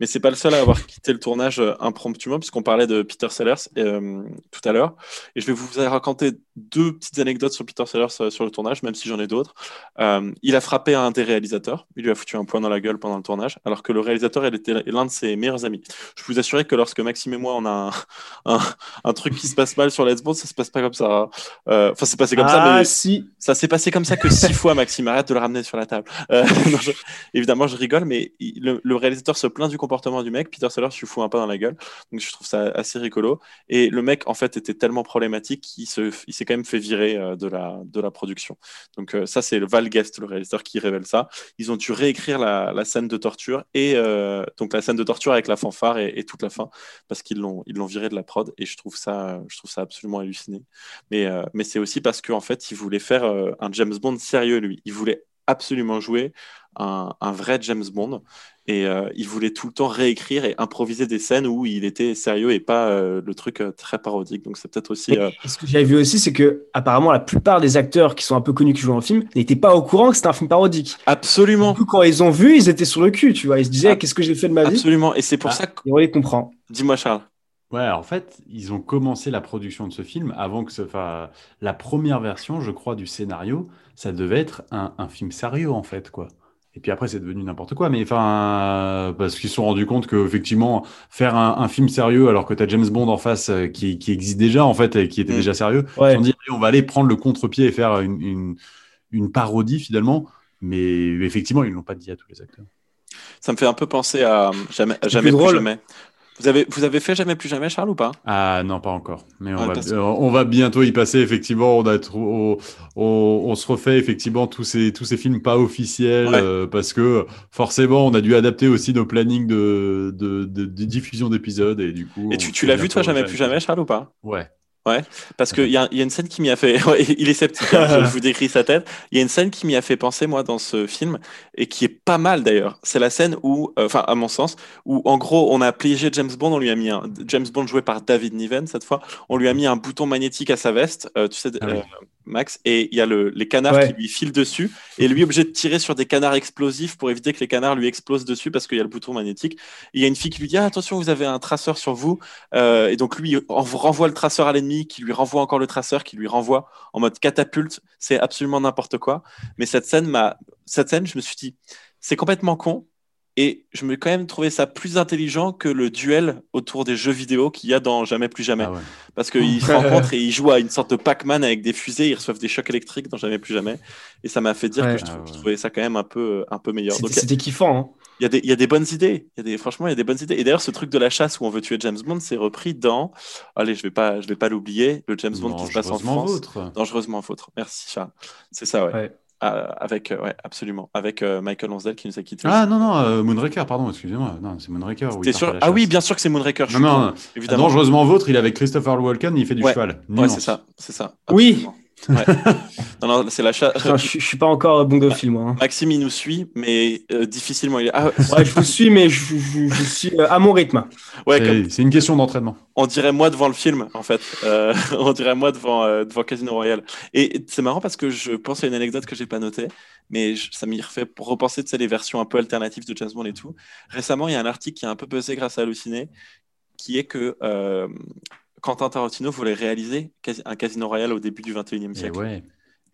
mais c'est pas le seul à avoir quitté le tournage euh, impromptument, puisqu'on parlait de Peter Sellers euh, tout à l'heure. Et je vais vous raconter deux petites anecdotes sur Peter Sellers euh, sur le tournage, même si j'en ai d'autres. Euh, il a frappé un des réalisateurs, il lui a foutu un poing dans la gueule pendant le tournage, alors que le réalisateur il était l'un de ses meilleurs amis. Je vous assurer que lorsque Maxime et moi on a un, *laughs* un, un truc qui se passe mal sur Let's Bond, ça se passe pas comme ça. Hein. Euh, enfin, c'est passé comme ah, ça, mais si. ça s'est passé comme ça que six fois, Maxime. Arrête de le ramener sur la table. non, je, évidemment, je rigole, mais il, le, le réalisateur se plaint du comportement du mec. Peter Sellers lui fout un pas dans la gueule. Donc je trouve ça assez rigolo. Et le mec, en fait, était tellement problématique qu'il s'est quand même fait virer euh, de, la, de la production. Donc euh, ça, c'est le Val Guest, le réalisateur, qui révèle ça. Ils ont dû réécrire la, scène de torture et euh, donc la scène de torture avec la fanfare et, toute la fin parce qu'ils l'ont viré de la prod et je trouve ça je trouve ça absolument halluciné. Mais mais c'est aussi parce qu'en fait, il voulait faire un James Bond sérieux lui. Il voulait absolument jouer un, un vrai James Bond. Et euh, il voulait tout le temps réécrire et improviser des scènes où il était sérieux et pas euh, le truc euh, très parodique. Donc c'est peut-être aussi. Ce que j'avais vu aussi, c'est que apparemment la plupart des acteurs qui sont un peu connus qui jouent le film n'étaient pas au courant que c'était un film parodique. Absolument. Du coup, quand ils ont vu, ils étaient sur le cul, tu vois. Ils se disaient, qu'est-ce que j'ai fait de ma vie? Absolument. Et c'est pour ah, ça que. Et on les comprend. Dis-moi, Charles. Ouais, en fait, ils ont commencé la production de ce film avant que ce. Enfin, la première version, je crois, du scénario, ça devait être un, un film sérieux, en fait, quoi. Et puis après, c'est devenu n'importe quoi. Mais enfin, parce qu'ils se sont rendus compte qu'effectivement, faire un, film sérieux alors que tu as James Bond en face euh, qui, qui, existe déjà, en fait, et qui était mm. déjà sérieux, ils se sont dit, on va aller prendre le contre-pied et faire une, une, une, parodie finalement. Mais effectivement, ils ne l'ont pas dit à tous les acteurs. Ça me fait un peu penser à Jamais, jamais plus, jamais. Vous avez, vous avez fait Jamais plus jamais, Charles, ou pas? Ah non, pas encore. Mais on, va, euh, on va bientôt y passer, effectivement. On, a on, on, se refait effectivement tous ces, tous ces films pas officiels euh, parce que forcément, on a dû adapter aussi nos plannings de, de, de, diffusion d'épisodes. Et du coup. Et tu, tu l'as vu, toi, Jamais plus jamais, Charles, ou pas? Ouais. Ouais, parce qu'il y a, y a une scène qui m'y a fait. *laughs* il est sceptique, hein, je vous décris sa tête. Il y a une scène qui m'y a fait penser, moi, dans ce film, et qui est pas mal d'ailleurs. C'est la scène où, euh, enfin, à mon sens, où en gros, on a piégé James Bond, on lui a mis un. James Bond joué par David Niven, cette fois, on lui a mis un bouton magnétique à sa veste, euh, tu sais, ah euh, Max, et il y a le, les canards qui lui filent dessus, et lui obligé de tirer sur des canards explosifs pour éviter que les canards lui explosent dessus parce qu'il y a le bouton magnétique. il y a une fille qui lui dit ah, attention, vous avez un traceur sur vous, et donc lui on renvoie le traceur à l'ennemi, qui lui renvoie encore le traceur, qui lui renvoie en mode catapulte. C'est absolument n'importe quoi. Mais cette scène m'a, cette scène, je me suis dit, c'est complètement con, et je me quand même trouvé ça plus intelligent que le duel autour des jeux vidéo qu'il y a dans Jamais plus jamais. Ah Parce qu'ils *laughs* se rencontrent et ils jouent à une sorte de Pac-Man avec des fusées, ils reçoivent des chocs électriques dans Jamais plus jamais. Et ça m'a fait dire que je, ah trouvais ça quand même un peu, un peu meilleur. C'était kiffant. Hein. Il y, a des, il y a des bonnes idées. Il y a des, franchement, il y a des bonnes idées. Et d'ailleurs, ce truc de la chasse où on veut tuer James Bond, c'est repris dans. Allez, je vais pas, je vais pas l'oublier. Le James Bond qui se passe en France. Vôtre. Dangereusement vôtre. Merci, Charles. C'est ça, ouais. Euh, avec, euh, ouais, absolument. Avec euh, Michael Lonsdale qui nous a quittés. Ah non, non, Moonraker, pardon, excusez-moi. Non, c'est Moonraker. sûr Ah oui, bien sûr que c'est Moonraker. Non, non, évidemment. Dangereusement Vôtre, il est avec Christopher Walken, il fait du cheval. Ouais, c'est ça, c'est ça. Oui. *laughs* non, non, c'est la je, je, suis pas encore bon de moi. Hein. Maxime, il nous suit, mais difficilement. Il est... Ah, ouais, je vous suis, mais je, je suis à mon rythme. Ouais, c'est une question d'entraînement. On dirait moi devant le film, en fait. *laughs* on dirait moi devant, devant Casino Royale. Et c'est marrant parce que je pense à une anecdote que j'ai pas notée mais ça m'y refait pour repenser de les versions un peu alternatives de James Bond et tout. Récemment, il y a un article qui a un peu buzzé grâce à Halluciné, qui est que euh, Quentin Tarantino voulait réaliser un Casino Royale au début du 21e eh siècle.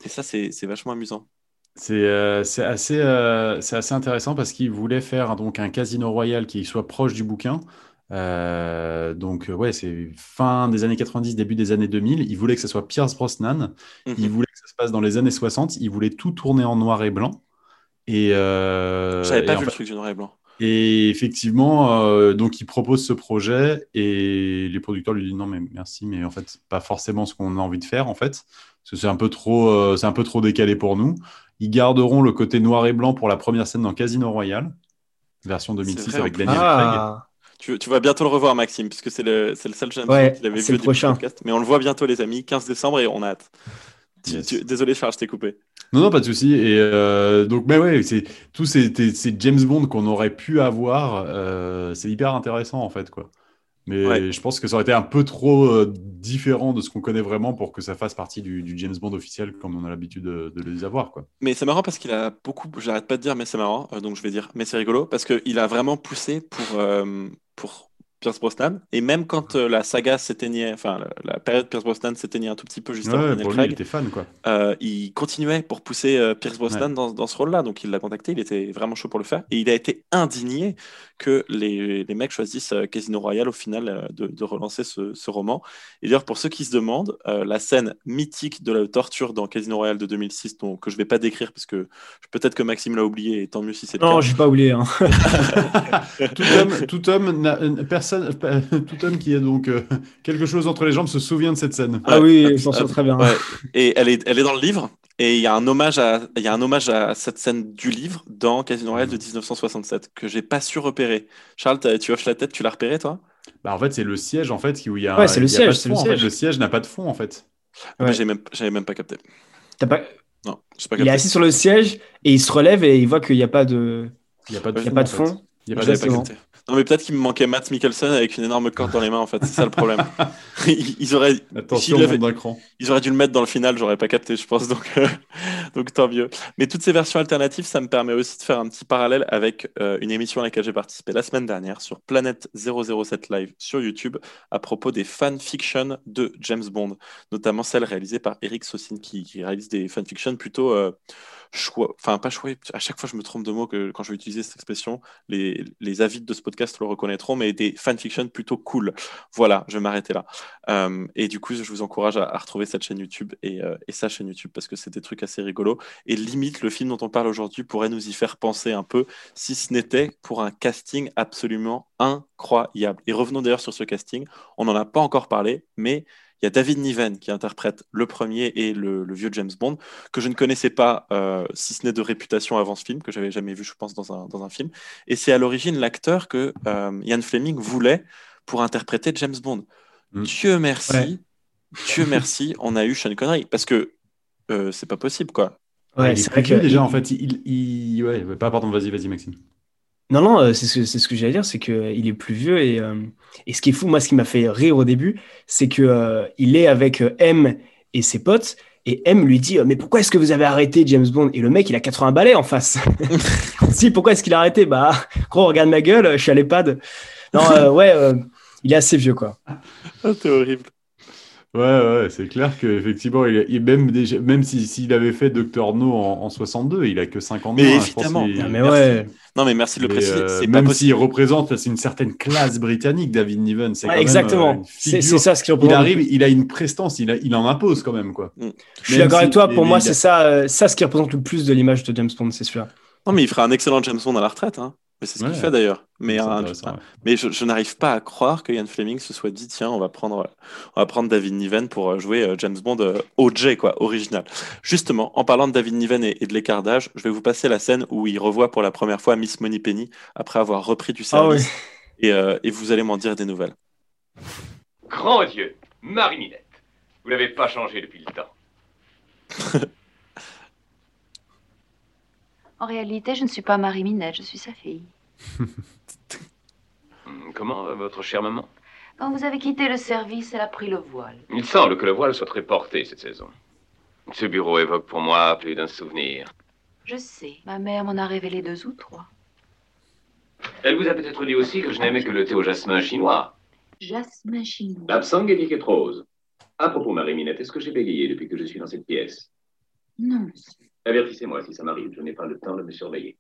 Et, ça, c'est vachement amusant. C'est euh, assez, euh, assez intéressant parce qu'il voulait faire donc, un Casino Royale qui soit proche du bouquin. donc, ouais, c'est fin des années 90, début des années 2000. Il voulait que ce soit Pierce Brosnan. Il mhm. voulait ça se passe dans les années 60. Ils voulaient tout tourner en noir et blanc. Et euh, j'avais pas vu le truc du noir et blanc. Et effectivement, euh, donc il propose ce projet et les producteurs lui disent non mais merci, mais en fait pas forcément ce qu'on a envie de faire en fait, parce que c'est un peu trop, euh, c'est un peu trop décalé pour nous. Ils garderont le côté noir et blanc pour la première scène dans Casino Royale, version 2006 avec Daniel ah. Tu, tu, vas bientôt le revoir, Maxime, puisque c'est le, le, seul James ouais, qu'il avait vu prochain. podcast. Mais on le voit bientôt, les amis, 15 décembre, et on a hâte. Désolé, Charles, je t'ai coupé. Non, non, pas de souci. Et euh, donc, mais ouais, c'est tous ces, ces, James Bond qu'on aurait pu avoir, euh, c'est hyper intéressant en fait, quoi. Mais je pense que ça aurait été un peu trop euh, différent de ce qu'on connaît vraiment pour que ça fasse partie du, James Bond officiel comme on a l'habitude de, de, les avoir, quoi. Mais c'est marrant parce qu'il a beaucoup, j'arrête pas de dire, mais c'est marrant, donc je vais dire, mais c'est rigolo parce qu'il a vraiment poussé pour, pour Pierce Brosnan. Et même quand euh, la saga s'éteignait, enfin la, période Pierce Brosnan s'éteignait un tout petit peu juste Daniel Craig, il était fan quoi. Euh, il continuait pour pousser euh, Pierce Brosnan dans, dans, ce rôle-là. Donc il l'a contacté, il était vraiment chaud pour le faire. Et il a été indigné que les, les mecs choisissent Casino Royale au final de, de relancer ce, ce, roman. Et d'ailleurs, pour ceux qui se demandent, la scène mythique de la torture dans Casino Royale de 2006, donc, que je vais pas décrire parce que peut-être que Maxime l'a oublié et tant mieux si c'est Non, j'ai pas oublié. Hein. *laughs* tout homme, tout homme personne *laughs* tout homme qui a donc euh, quelque chose entre les jambes se souvient de cette scène. Ah oui, il s'en souvient très bien. Et elle est, elle est dans le livre. Et il y a un hommage à, il y a un hommage à cette scène du livre dans Casino Royale de 1967 que j'ai pas su repérer. Charles, tu hoches la tête, tu l'as repéré toi? Bah en fait c'est le siège en fait où il y a. Ouais, c'est le, siège. le siège n'a pas de fond en fait. Ouais. J'avais même, même pas capté. T'as pas. Non, pas Il est assis sur le siège et il se relève et il voit qu'il n'y a pas de, Il n'y a pas de il y a pas de fond. Il y a pas J'avais de capté. Non, mais peut-être qu'il me manquait Matt Mikkelsen avec une énorme corde dans les mains, en fait. C'est ça le problème. *laughs* ils, auraient, Attention ils auraient dû le mettre dans le final, j'aurais pas capté, je pense. Donc, euh, *laughs* donc tant mieux. Mais toutes ces versions alternatives, ça me permet aussi de faire un petit parallèle avec euh, une émission à laquelle j'ai participé la semaine dernière sur Planète 007 Live sur YouTube à propos des fanfictions de James Bond, notamment celle réalisée par Eric Sosin qui, qui réalise des fanfictions plutôt euh, enfin pas choix. À chaque fois, je me trompe de mots que, quand je vais utiliser cette expression. Les, les avides de ce podcast le reconnaîtront, mais des fanfictions plutôt cool. Voilà, je vais m'arrêter là. Euh, et du coup, je vous encourage à, à retrouver cette chaîne YouTube et, euh, et sa chaîne YouTube parce que c'est des trucs assez rigolos. Et limite, le film dont on parle aujourd'hui pourrait nous y faire penser un peu, si ce n'était pour un casting absolument incroyable. Et revenons d'ailleurs sur ce casting. On n'en a pas encore parlé, mais il y a David Niven qui interprète le premier et le, le vieux James Bond, que je ne connaissais pas, euh, si ce n'est de réputation avant ce film, que j'avais jamais vu, je pense, dans un, dans un film. Et c'est à l'origine l'acteur que euh, Ian Fleming voulait pour interpréter James Bond. Mm. Dieu merci, Ouais. Dieu merci, *laughs* on a eu Sean Connery. Parce que euh, c'est pas possible, quoi. Ouais, il est c'est vrai que déjà en fait. Il, il... Ouais, ouais, pas pardon, vas-y, vas-y Maxime. Non, non, euh, c'est ce, c'est ce que j'allais dire, c'est qu'il est plus vieux et, euh, et ce qui est fou, moi, ce qui m'a fait rire au début, c'est que euh, il est avec euh, M et ses potes et M lui dit euh, mais pourquoi est-ce que vous avez arrêté James Bond? Et le mec, il a 80 balais en face. *laughs* *laughs* si, pourquoi est-ce qu'il a arrêté? Bah, gros, regarde ma gueule, je suis à l'EHPAD. Non, euh, ouais, euh, il est assez vieux, quoi. Ah, c'est horrible. Ouais, ouais, c'est clair qu'effectivement, il, il- même, déjà, même si- s'il avait fait Docteur No en, en 62, il a que 50 ans. Mais hein, je pense mais Merci. ouais. Non, mais merci de le préciser. euh, même s'il représente c'est une certaine classe britannique, David Niven. C'est Ouais, euh, exactement. une C'est ça ce qui Il représente. arrive, il a une prestance, il, a- il en impose quand même, quoi. Je suis d'accord si- avec toi, pour moi, il a- c'est ça, euh, ça ce qui représente le plus de l'image de James Bond, c'est sûr. Non, mais il ferait un excellent James Bond à la retraite. Hein. Mais c'est ce qu'il Ouais. fait d'ailleurs. Mais, C'est un- intéressant, ouais. mais je, je n'arrive pas à croire que Ian Fleming se soit dit tiens, on va prendre, on va prendre David Niven pour euh, jouer euh, James Bond euh, OJ, quoi, original. Justement, en parlant de David Niven et, et de l'écart d'âge, je vais vous passer la scène où il revoit pour la première fois Miss Moneypenny après avoir repris du Ah oui. service. et, euh, et vous allez m'en dire des nouvelles. Grand Dieu, Marie-Minette, vous n'avez pas changé depuis le temps. *laughs* En réalité, je ne suis pas Marie-Minette, je suis sa fille. *laughs* Comment va votre chère maman? Quand vous avez quitté le service, elle a pris le voile. Il semble que le voile soit très porté cette saison. Ce bureau évoque pour moi plus d'un souvenir. Je sais, ma mère m'en a révélé deux ou trois. Elle vous a peut-être dit aussi que je n'aimais que le thé au jasmin chinois. Jasmin chinois. L'absent étiquette rose. À propos, Marie-Minette, est-ce que j'ai bégayé depuis que je suis dans cette pièce? Non, monsieur. Avertissez-moi si ça m'arrive, je n'ai pas le temps de me surveiller.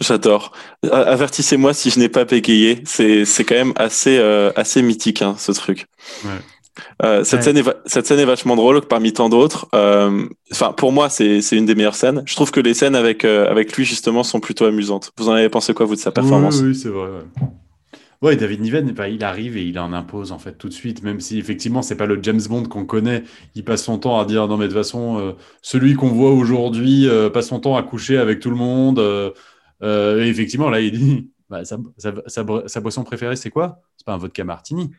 J'adore. Avertissez-moi si je n'ai pas bégayé. C'est c'est quand même assez, euh, assez mythique, hein, ce truc. Ouais. Euh, cette, Ouais. scène est cette scène est vachement drôle parmi tant d'autres. Euh, Enfin, pour moi, c'est c'est une des meilleures scènes. Je trouve que les scènes avec, euh, avec lui, justement, sont plutôt amusantes. Vous en avez pensé quoi, vous, de sa performance? Oui, oui, c'est vrai. Ouais. Ouais, David Niven, bah, il arrive et il en impose en fait tout de suite, même si effectivement c'est pas le James Bond qu'on connaît. Il passe son temps à dire non mais de toute façon euh, celui qu'on voit aujourd'hui euh, passe son temps à coucher avec tout le monde. euh, et effectivement là il dit *laughs* bah, sa boisson préférée c'est quoi? C'est pas un vodka martini,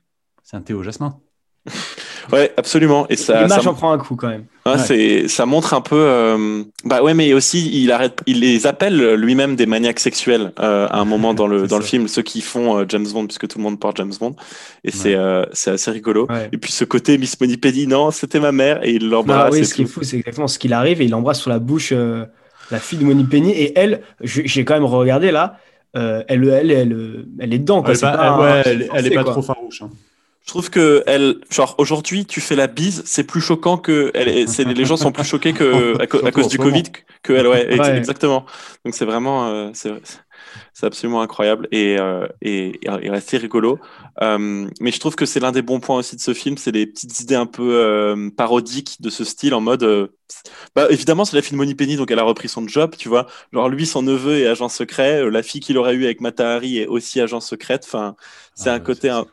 c'est un thé au jasmin. *laughs* Ouais, absolument. Et ça, L'image ça, en prend un coup quand même. ouais, Ouais. c'est- ça montre un peu. euh, Bah ouais, mais aussi, il arrête, il les appelle lui-même des maniaques sexuels euh, à un moment dans le *laughs* dans le film, ceux qui font euh, James Bond, puisque tout le monde porte James Bond. Et c'est euh, c'est assez rigolo. Ouais. Et puis ce côté Miss Moneypenny, non, c'était ma mère, et il l'embrasse. oui, et ce qui est fou, c'est exactement ce qu'il arrive et il embrasse sur la bouche euh, la fille de Moneypenny et elle, j'ai quand même regardé là, euh, elle, elle, elle, elle est dedans. Quoi. Elle, est pas, pas un- ouais, elle, elle est forcé, pas quoi. trop farouche. hein. Je trouve que elle, genre aujourd'hui, tu fais la bise, c'est plus choquant que elle, est- c'est les gens sont plus choqués que *laughs* à, cause du. Covid que, elle, ouais, ex- Ouais. exactement. Donc c'est vraiment, euh, c'est c'est absolument incroyable et euh, et, et assez rigolo. Euh, mais je trouve que c'est l'un des bons points aussi de ce film, c'est les petites idées un peu euh, parodiques de ce style en mode, euh, bah évidemment c'est la fille de Moneypenny donc elle a repris son job, tu vois. Genre lui son neveu est agent secret, euh, la fille qu'il aurait eu avec Matahari est aussi agent secrète. Enfin c'est Ah, un ouais, côté un,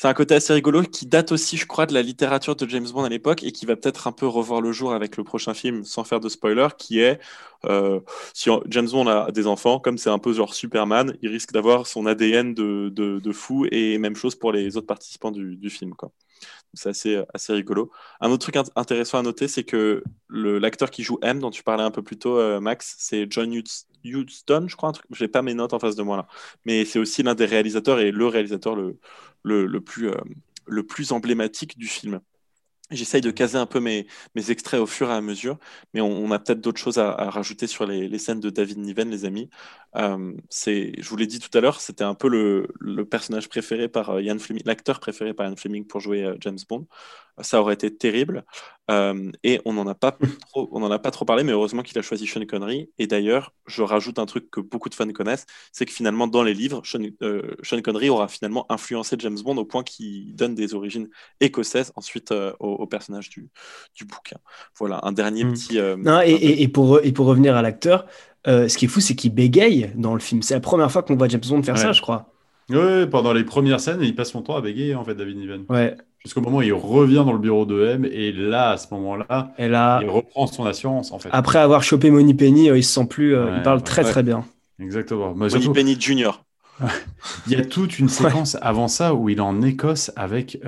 c'est un côté assez rigolo qui date aussi, je crois, de la littérature de James Bond à l'époque et qui va peut-être un peu revoir le jour avec le prochain film, sans faire de spoiler, qui est euh, si James Bond a des enfants, comme c'est un peu genre Superman, il risque d'avoir son ADN de, fou et même chose pour les autres participants du, film. C'est assez, assez rigolo. Un autre truc intéressant à noter, c'est que l'acteur qui joue M, dont tu parlais un peu plus tôt, euh, Max, c'est John Huston, je crois. Je n'ai pas mes notes en face de moi là. Mais c'est aussi l'un des réalisateurs et le réalisateur le, plus, euh, le plus emblématique du film. J'essaye de caser un peu mes, extraits au fur et à mesure, mais on, a peut-être d'autres choses à, rajouter sur les, les, scènes de David Niven, les amis. Euh, je vous l'ai dit tout à l'heure, c'était un peu le, le, personnage préféré par euh, Ian Fleming, l'acteur préféré par Ian Fleming pour jouer euh, James Bond. Ça aurait été terrible. Euh, et on n'en a, pas *laughs* trop, on en a pas trop parlé, mais heureusement qu'il a choisi Sean Connery. Et d'ailleurs, je rajoute un truc que beaucoup de fans connaissent, c'est que finalement, dans les livres, Sean, Sean, Connery aura finalement influencé James Bond au point qu'il donne des origines écossaises ensuite au, personnage du, du, bouquin. Voilà, un dernier hmm. petit... non, et, et, et, pour, et pour revenir à l'acteur, euh, ce qui est fou, c'est qu'il bégaye dans le film. C'est la première fois qu'on voit James Bond faire ça, je crois. Oui, pendant les premières scènes, il passe son temps à bégayer, en fait, David Niven. Ouais. Jusqu'au moment où il revient dans le bureau de M, et là, à ce moment-là, il reprend son assurance, en fait. Après avoir chopé Money Penny, euh, il se sent plus. Euh, il parle très, très bien. Exactement. Money Penny Junior. *laughs* il y a toute une séquence avant ça où il est en Écosse avec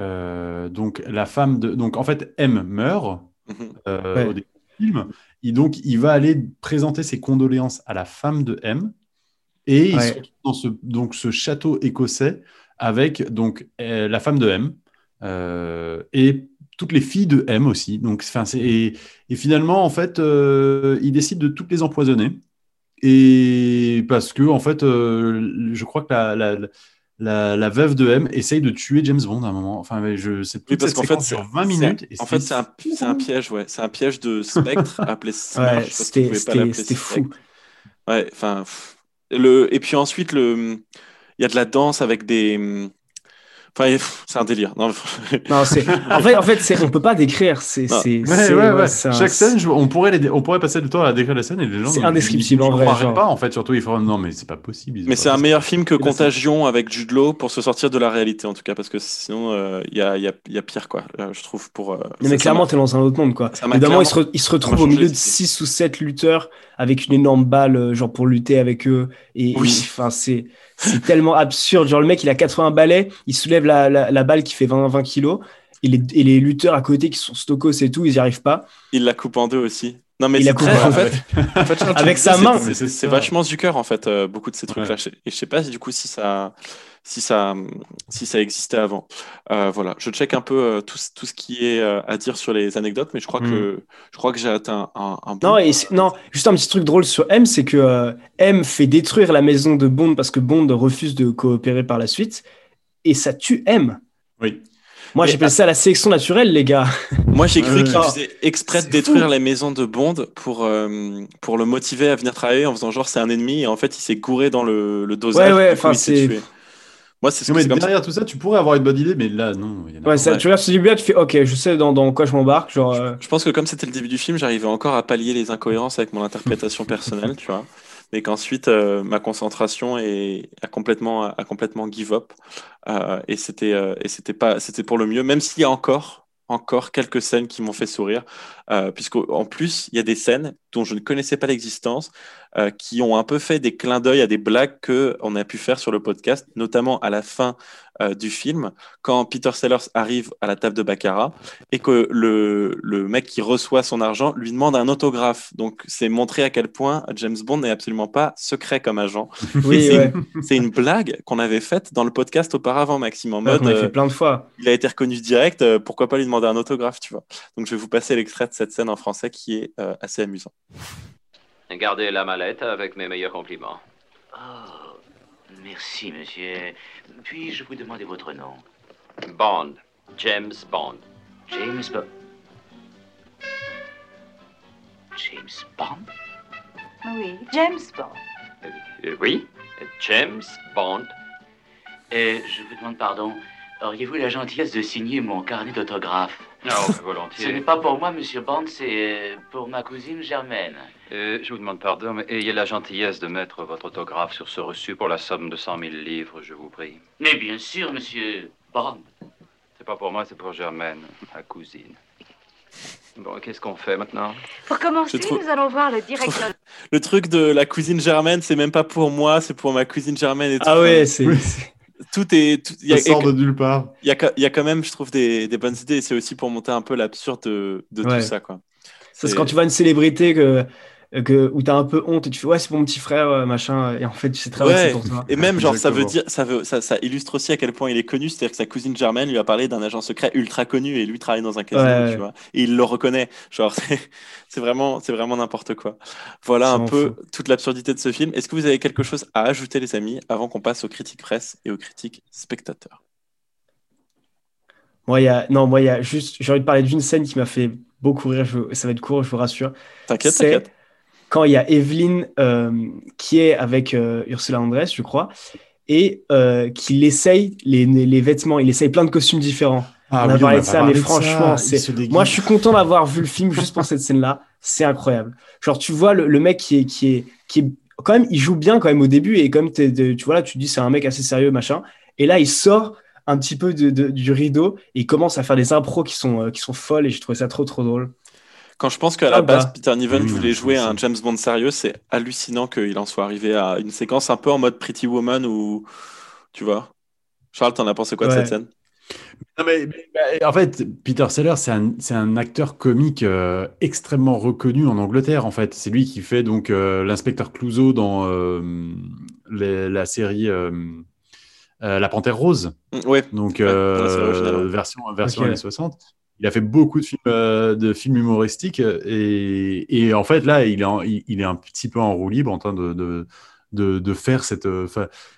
donc la femme de. Donc en fait, M meurt mhm. au début du film et donc, il va aller présenter ses condoléances à la femme de M. Et il se retrouve dans ce, donc, ce château écossais avec donc, euh, la femme de M euh, et toutes les filles de M aussi. Donc, et, et, finalement, en fait, euh, il décide de toutes les empoisonner. Et parce que, en fait, je crois que la, la, veuve de M essaye de tuer James Bond à un moment. Enfin, je sais oui, parce qu'en fait, sur 20 minutes. en fait, c'est un, un, piège, ouais. C'est un piège de spectre *laughs* appelé ouais, C'était fou. Ouais, enfin. Le... Et puis ensuite, le... il y a de la danse avec des Enfin, *laughs* c'est un délire. Non, non c'est... *laughs* En fait, en fait on peut pas décrire. C'est, c'est, ouais, ouais, Chaque scène, on, pourrait les... on pourrait passer le temps à décrire la scène et les gens. C'est indescriptible en vrai. Genre... pas, en fait, surtout, ils font non, mais c'est pas possible. Mais c'est un meilleur film que Contagion avec Jude Law pour se sortir de la réalité, en tout cas, parce que sinon, il euh, y, a, y, a, y, a, pire, quoi, je trouve. Pour, euh, mais, clairement, t'es dans un autre monde, quoi. Évidemment, il se, il se retrouve au milieu de 6 ou 7 lutteurs avec une énorme balle, euh, genre pour lutter avec eux. Et enfin, c'est c'est tellement absurde. Genre, le mec, il a 80 balais, il soulève la, la, balle qui fait 20, 20 kilos, et les, et les, lutteurs à côté qui sont stokos et tout, ils n'y arrivent pas. Il la coupe en deux aussi. Non, mais il la coupe en, fait, *laughs* en fait, avec sa main. C'est vachement du cœur, en fait, euh, beaucoup de ces trucs-là. Et je sais pas, du coup, si ça si ça, si ça existait avant. Euh, voilà, je check un peu euh, tout, tout, ce qui est euh, à dire sur les anecdotes, mais je crois que, hmm. je crois que j'ai atteint un, un bon... Non, et non, juste un petit truc drôle sur M, c'est que M fait détruire la maison de Bond parce que Bond refuse de coopérer par la suite, et ça tue M. Oui. Moi, j'ai ça la sélection naturelle, les gars. *laughs* Moi, j'ai cru qu'il faisait exprès de détruire les maisons de Bond pour, pour le motiver à venir travailler en faisant genre c'est un ennemi et en fait il s'est gouré dans le, le dosage. Ouais, ouais, enfin c'est. Moi, c'est ce que derrière tout ça, tu pourrais avoir une bonne idée, mais là, non. ouais, ça, tu regardes ce début tu fais OK, je sais dans, dans quoi je m'embarque. Genre, euh. je, pense que comme c'était le début du film, j'arrivais encore à pallier les incohérences avec mon interprétation personnelle, *laughs* tu vois. Mais qu'ensuite, euh, ma concentration a, complètement, give up. Euh, et c'était et c'était pas c'était pour le mieux, même s'il y a encore encore quelques scènes qui m'ont fait sourire, euh, puisqu'en plus, il y a des scènes dont je ne connaissais pas l'existence, euh, qui ont un peu fait des clins d'œil à des blagues qu'on a pu faire sur le podcast, notamment à la fin euh, du film, quand Peter Sellers arrive à la table de Baccarat et que le, le mec qui reçoit son argent lui demande un autographe. Donc, c'est montrer à quel point James Bond n'est absolument pas secret comme agent. *laughs* Oui, c'est une, blague qu'on avait faite dans le podcast auparavant, Maxime, en mode. on fait plein de fois. Il a été reconnu direct, pourquoi pas lui demander un autographe, tu vois. Donc, je vais vous passer l'extrait de cette scène en français qui est assez amusant. Gardez la mallette avec mes meilleurs compliments. Oh, merci, monsieur. Puis-je vous demander votre nom? Bond. James Bond. James Bond. James Bond? Oui, James Bond. Euh, oui, James Bond. Et je vous demande pardon. Auriez-vous la gentillesse de signer mon carnet d'autographe? Non, volontiers. Ce n'est pas pour moi, monsieur Bond, c'est pour ma cousine Germaine. Euh, je vous demande pardon, mais ayez la gentillesse de mettre votre autographe sur ce reçu pour la somme de 100 000 livres, je vous prie. Mais bien sûr, monsieur Bond. C'est pas pour moi, c'est pour Germaine, ma cousine. Bon, qu'est-ce qu'on fait maintenant? Pour commencer, nous allons voir le directeur. le truc de la cousine Germaine, c'est même pas pour moi, c'est pour ma cousine Germaine. Et ah ouais, c'est. *laughs* tout est. Tout, y a, ça sort de nulle part. Il y a, y a, quand même, je trouve, des, des bonnes idées. C'est aussi pour monter un peu l'absurde de, de tout ça. Quoi. Parce que quand tu vois une célébrité que que, où t'as un peu honte et tu fais ouais c'est mon petit frère euh, machin et en fait c'est très ouais, pour toi. Et même genre ça veut dire ça veut ça, ça, illustre aussi à quel point il est connu, c'est-à-dire que sa cousine Germaine lui a parlé d'un agent secret ultra connu et lui travaille dans un casino, tu vois. Et il le reconnaît. Genre *laughs* c'est vraiment c'est vraiment n'importe quoi. Voilà un peu toute l'absurdité de ce film. Est-ce que vous avez quelque chose à ajouter les amis avant qu'on passe aux critiques presse et aux critiques spectateurs? Moi il y a non moi il y a juste j'ai envie de parler d'une scène qui m'a fait beaucoup rire, ça va être court, je vous rassure. T'inquiète, t'inquiète quand il y a Evelyne euh, qui est avec euh, Ursula Andress, je crois, et euh, qu'il essaye les, les, vêtements, il essaye plein de costumes différents. Ah, on a parlé de ça, mais franchement, moi je suis content d'avoir vu le film juste pour cette scène-là. C'est incroyable. Genre, tu vois le, le, mec qui est, qui, est, qui est. Quand même, il joue bien quand même au début, et comme tu vois là, tu dis c'est un mec assez sérieux, machin. Et là, il sort un petit peu de, du rideau et il commence à faire des impros qui sont, qui sont folles, et je trouvais ça trop, trop drôle. Quand je pense qu'à la ah base, bah. Peter Niven voulait jouer un James Bond sérieux, c'est hallucinant qu'il en soit arrivé à une séquence un peu en mode Pretty Woman ou tu vois. Charles, t'en as pensé quoi de cette scène? En fait, Peter Sellers, c'est un, un, acteur comique euh, extrêmement reconnu en Angleterre. En fait, c'est lui qui fait donc euh, l'inspecteur Clouseau dans euh, la série La Panthère Rose. Ouais. Donc version version années 60 il a fait beaucoup de films, euh, de films humoristiques et, et, en fait là il est, il, est un petit peu en roue libre en train de, de, de, de faire cette.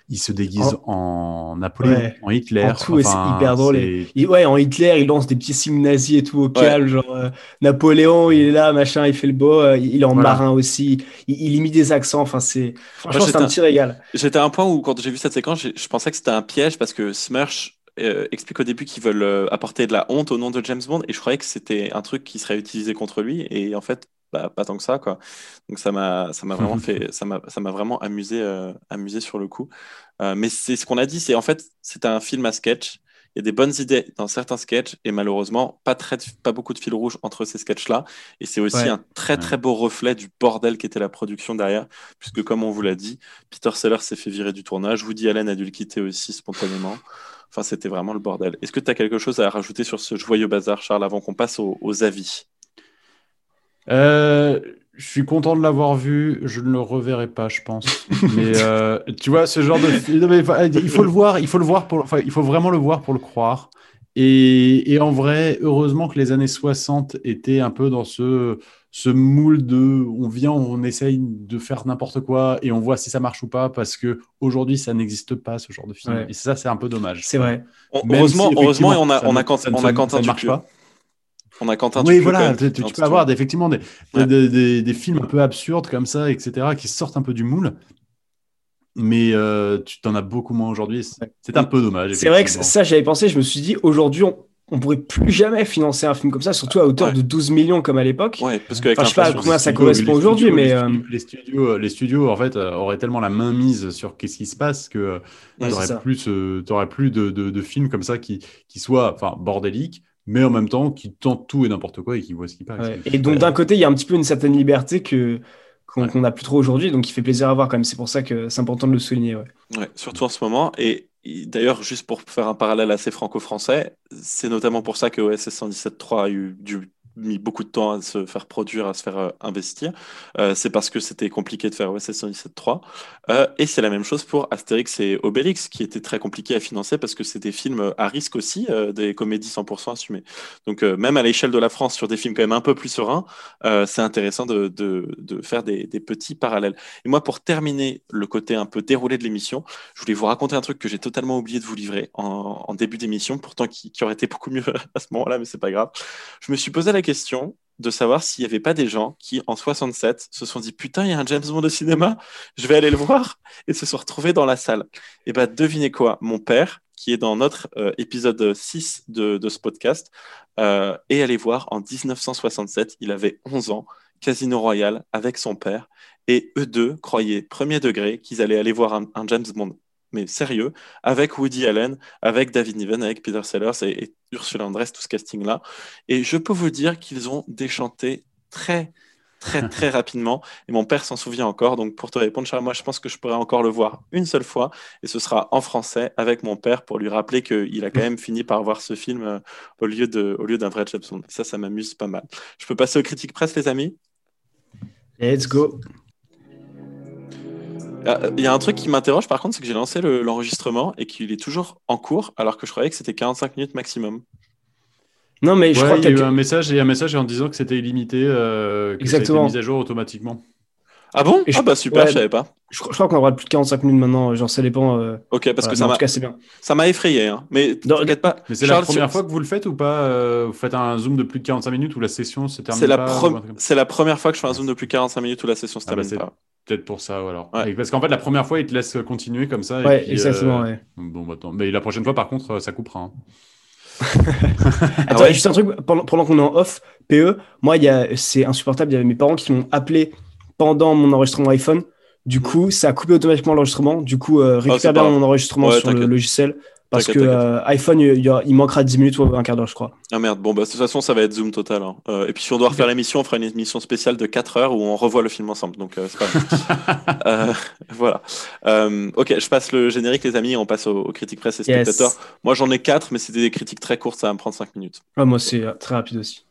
il se déguise en, Napoléon, en Hitler. En tout, c'est hyper drôle. ouais, en Hitler, il lance des petits signes nazis et tout au calme. Genre, euh, Napoléon, il est là, machin, il fait le beau. Euh, il est en marin aussi. Il, il, imite des accents. Enfin, c'est. Franchement, c'est un petit régal. J'étais à un point où, quand j'ai vu cette séquence, je pensais que c'était un piège parce que Smirch euh, explique au début qu'ils veulent euh, apporter de la honte au nom de James Bond et je croyais que c'était un truc qui serait utilisé contre lui et en fait bah, pas tant que ça quoi. Donc ça m'a ça m'a vraiment *laughs* fait ça m'a ça m'a vraiment amusé euh, amusé sur le coup. Mais c'est ce qu'on a dit c'est en fait c'est un film à sketch. Il y a des bonnes idées dans certains sketchs et malheureusement pas très pas beaucoup de fil rouge entre ces sketchs là et c'est aussi un très très beau reflet du bordel qui était la production derrière puisque comme on vous l'a dit Peter Sellers s'est fait virer du tournage. Woody Allen a dû le quitter aussi spontanément Enfin, c'était vraiment le bordel. Est-ce que tu as quelque chose à rajouter sur ce joyeux bazar, Charles, avant qu'on passe aux, avis? Euh, Je suis content de l'avoir vu. Je ne le reverrai pas, je pense. *laughs* mais euh, tu vois, ce genre de. il faut le voir. Il faut le voir pour. Enfin, il faut vraiment le voir pour le croire. Et, et, en vrai, heureusement que les années 60 étaient un peu dans ce ce moule de on vient, on essaye de faire n'importe quoi et on voit si ça marche ou pas parce que aujourd'hui ça n'existe pas ce genre de film. Et ça, c'est un peu dommage. C'est vrai. heureusement, heureusement, on a, on a, Quentin, on a Quentin marche pas. On a Quentin Oui, voilà, tu, peux avoir effectivement des, des, des, films un peu absurdes comme ça, etc., qui sortent un peu du moule. Mais euh, tu t'en as beaucoup moins aujourd'hui. C'est un peu dommage. C'est vrai que ça, j'avais pensé. Je me suis dit, aujourd'hui, on, on pourrait plus jamais financer un film comme ça, surtout à hauteur de 12 millions comme à l'époque. Ouais, parce que enfin, je sais pas à combien ça correspond aujourd'hui, mais euh, les, studios, euh, les studios en fait euh, auraient tellement la main mise sur qu'est-ce qui se passe que tu n'aurais plus, aurais plus de, de, films comme ça qui, qui soient, enfin, bordéliques, mais en même temps qui tentent tout et n'importe quoi et qui voient ce qui passe. Et donc d'un côté, il y a un petit peu une certaine liberté que qu'on n'a plus trop aujourd'hui, donc il fait plaisir à voir quand même. C'est pour ça que c'est important de le souligner. Ouais. ouais surtout en ce moment. Et D'ailleurs, juste pour faire un parallèle assez franco-français, c'est notamment pour ça que OSS 117.3 a eu du mis beaucoup de temps à se faire produire, à se faire euh, investir. Euh, c'est parce que c'était compliqué de faire OSS 117.3. Euh, et c'est la même chose pour Astérix et Obélix, qui était très compliqué à financer parce que c'est des films à risque aussi, des comédies 100% assumées. Donc même à l'échelle de la France, sur des films quand même un peu plus sereins, c'est intéressant de, de, de faire des, des, petits parallèles. Et moi, pour terminer le côté un peu déroulé de l'émission, je voulais vous raconter un truc que j'ai totalement oublié de vous livrer en, début d'émission, pourtant qui, qui, aurait été beaucoup mieux *laughs* à ce moment-là, mais c'est pas grave. Je me suis posé la question de savoir s'il n'y avait pas des gens qui, en 67, se sont dit Putain, il y a un James Bond au cinéma, je vais aller le voir, et se sont retrouvés dans la salle. Et bien, devinez quoi Mon père, qui est dans notre euh, épisode 6 de, ce podcast, euh, est allé voir en 1967, il avait 11 ans, Casino Royale avec son père, et eux deux croyaient premier degré qu'ils allaient aller voir un James Bond mais sérieux, avec Woody Allen, avec David Niven, avec Peter Sellers et, Ursula Andress, tout ce casting-là. Et je peux vous dire qu'ils ont déchanté très, très *laughs* très rapidement et mon père s'en souvient encore. Donc pour te répondre, Charles, moi je pense que je pourrais encore le voir une seule fois et ce sera en français avec mon père pour lui rappeler qu'il a quand même fini par voir ce film euh, au lieu de au lieu d'un vrai James Bond. Ça, ça m'amuse pas mal. Je peux passer aux critiques presse, les amis? Let's go. Ah, il y a un truc qui m'interroge par contre, c'est que j'ai lancé l'enregistrement et qu'il est toujours en cours alors que je croyais que c'était 45 minutes maximum. Non, mais je crois qu'il y a eu un message et un message en disant que c'était illimité, euh, que Exactement. ça a été mis à jour automatiquement. Ah bon? Ah bah super, je savais pas. Je, crois qu'on aura plus de 45 minutes maintenant, genre ça dépend. Euh, ok, parce que ça m'a. Ça m'a effrayé, hein. Mais t'inquiète pas. Mais c'est la première fois que vous le faites ou pas euh, Vous faites un zoom de plus de 45 minutes ou la session se termine C'est la, première fois que je fais un zoom de plus de 45 minutes ou la session se ah bah termine pas. Peut-être pour ça, alors. Parce qu'en fait, la première fois, il te laisse continuer comme ça. Ouais, exactement, ouais. Bon, bah, attends. Mais la prochaine fois, par contre, ça coupera. Hein. *laughs* Attends, ah juste un truc, pendant, pendant qu'on est en off, PE, moi, c'est insupportable. Il y avait mes parents qui m'ont appelé pendant mon enregistrement iPhone. Du coup, ça a coupé automatiquement l'enregistrement. Du coup, euh, récupère bien mon enregistrement sur le logiciel. Parce que euh, iPhone, il, manquera 10 minutes ou un quart d'heure, je crois. Ah merde, bon, bah, de toute façon, ça va être Zoom total. Hein. Euh, et puis, si on doit refaire l'émission, on fera une émission spéciale de 4 heures où on revoit le film ensemble. Donc, c'est pas *laughs* Voilà. ok, je passe le générique, les amis, on passe aux, critiques presse et spectateurs. Moi, j'en ai 4, mais c'était des critiques très courtes, ça va me prendre 5 minutes. Ah, moi, c'est très rapide aussi.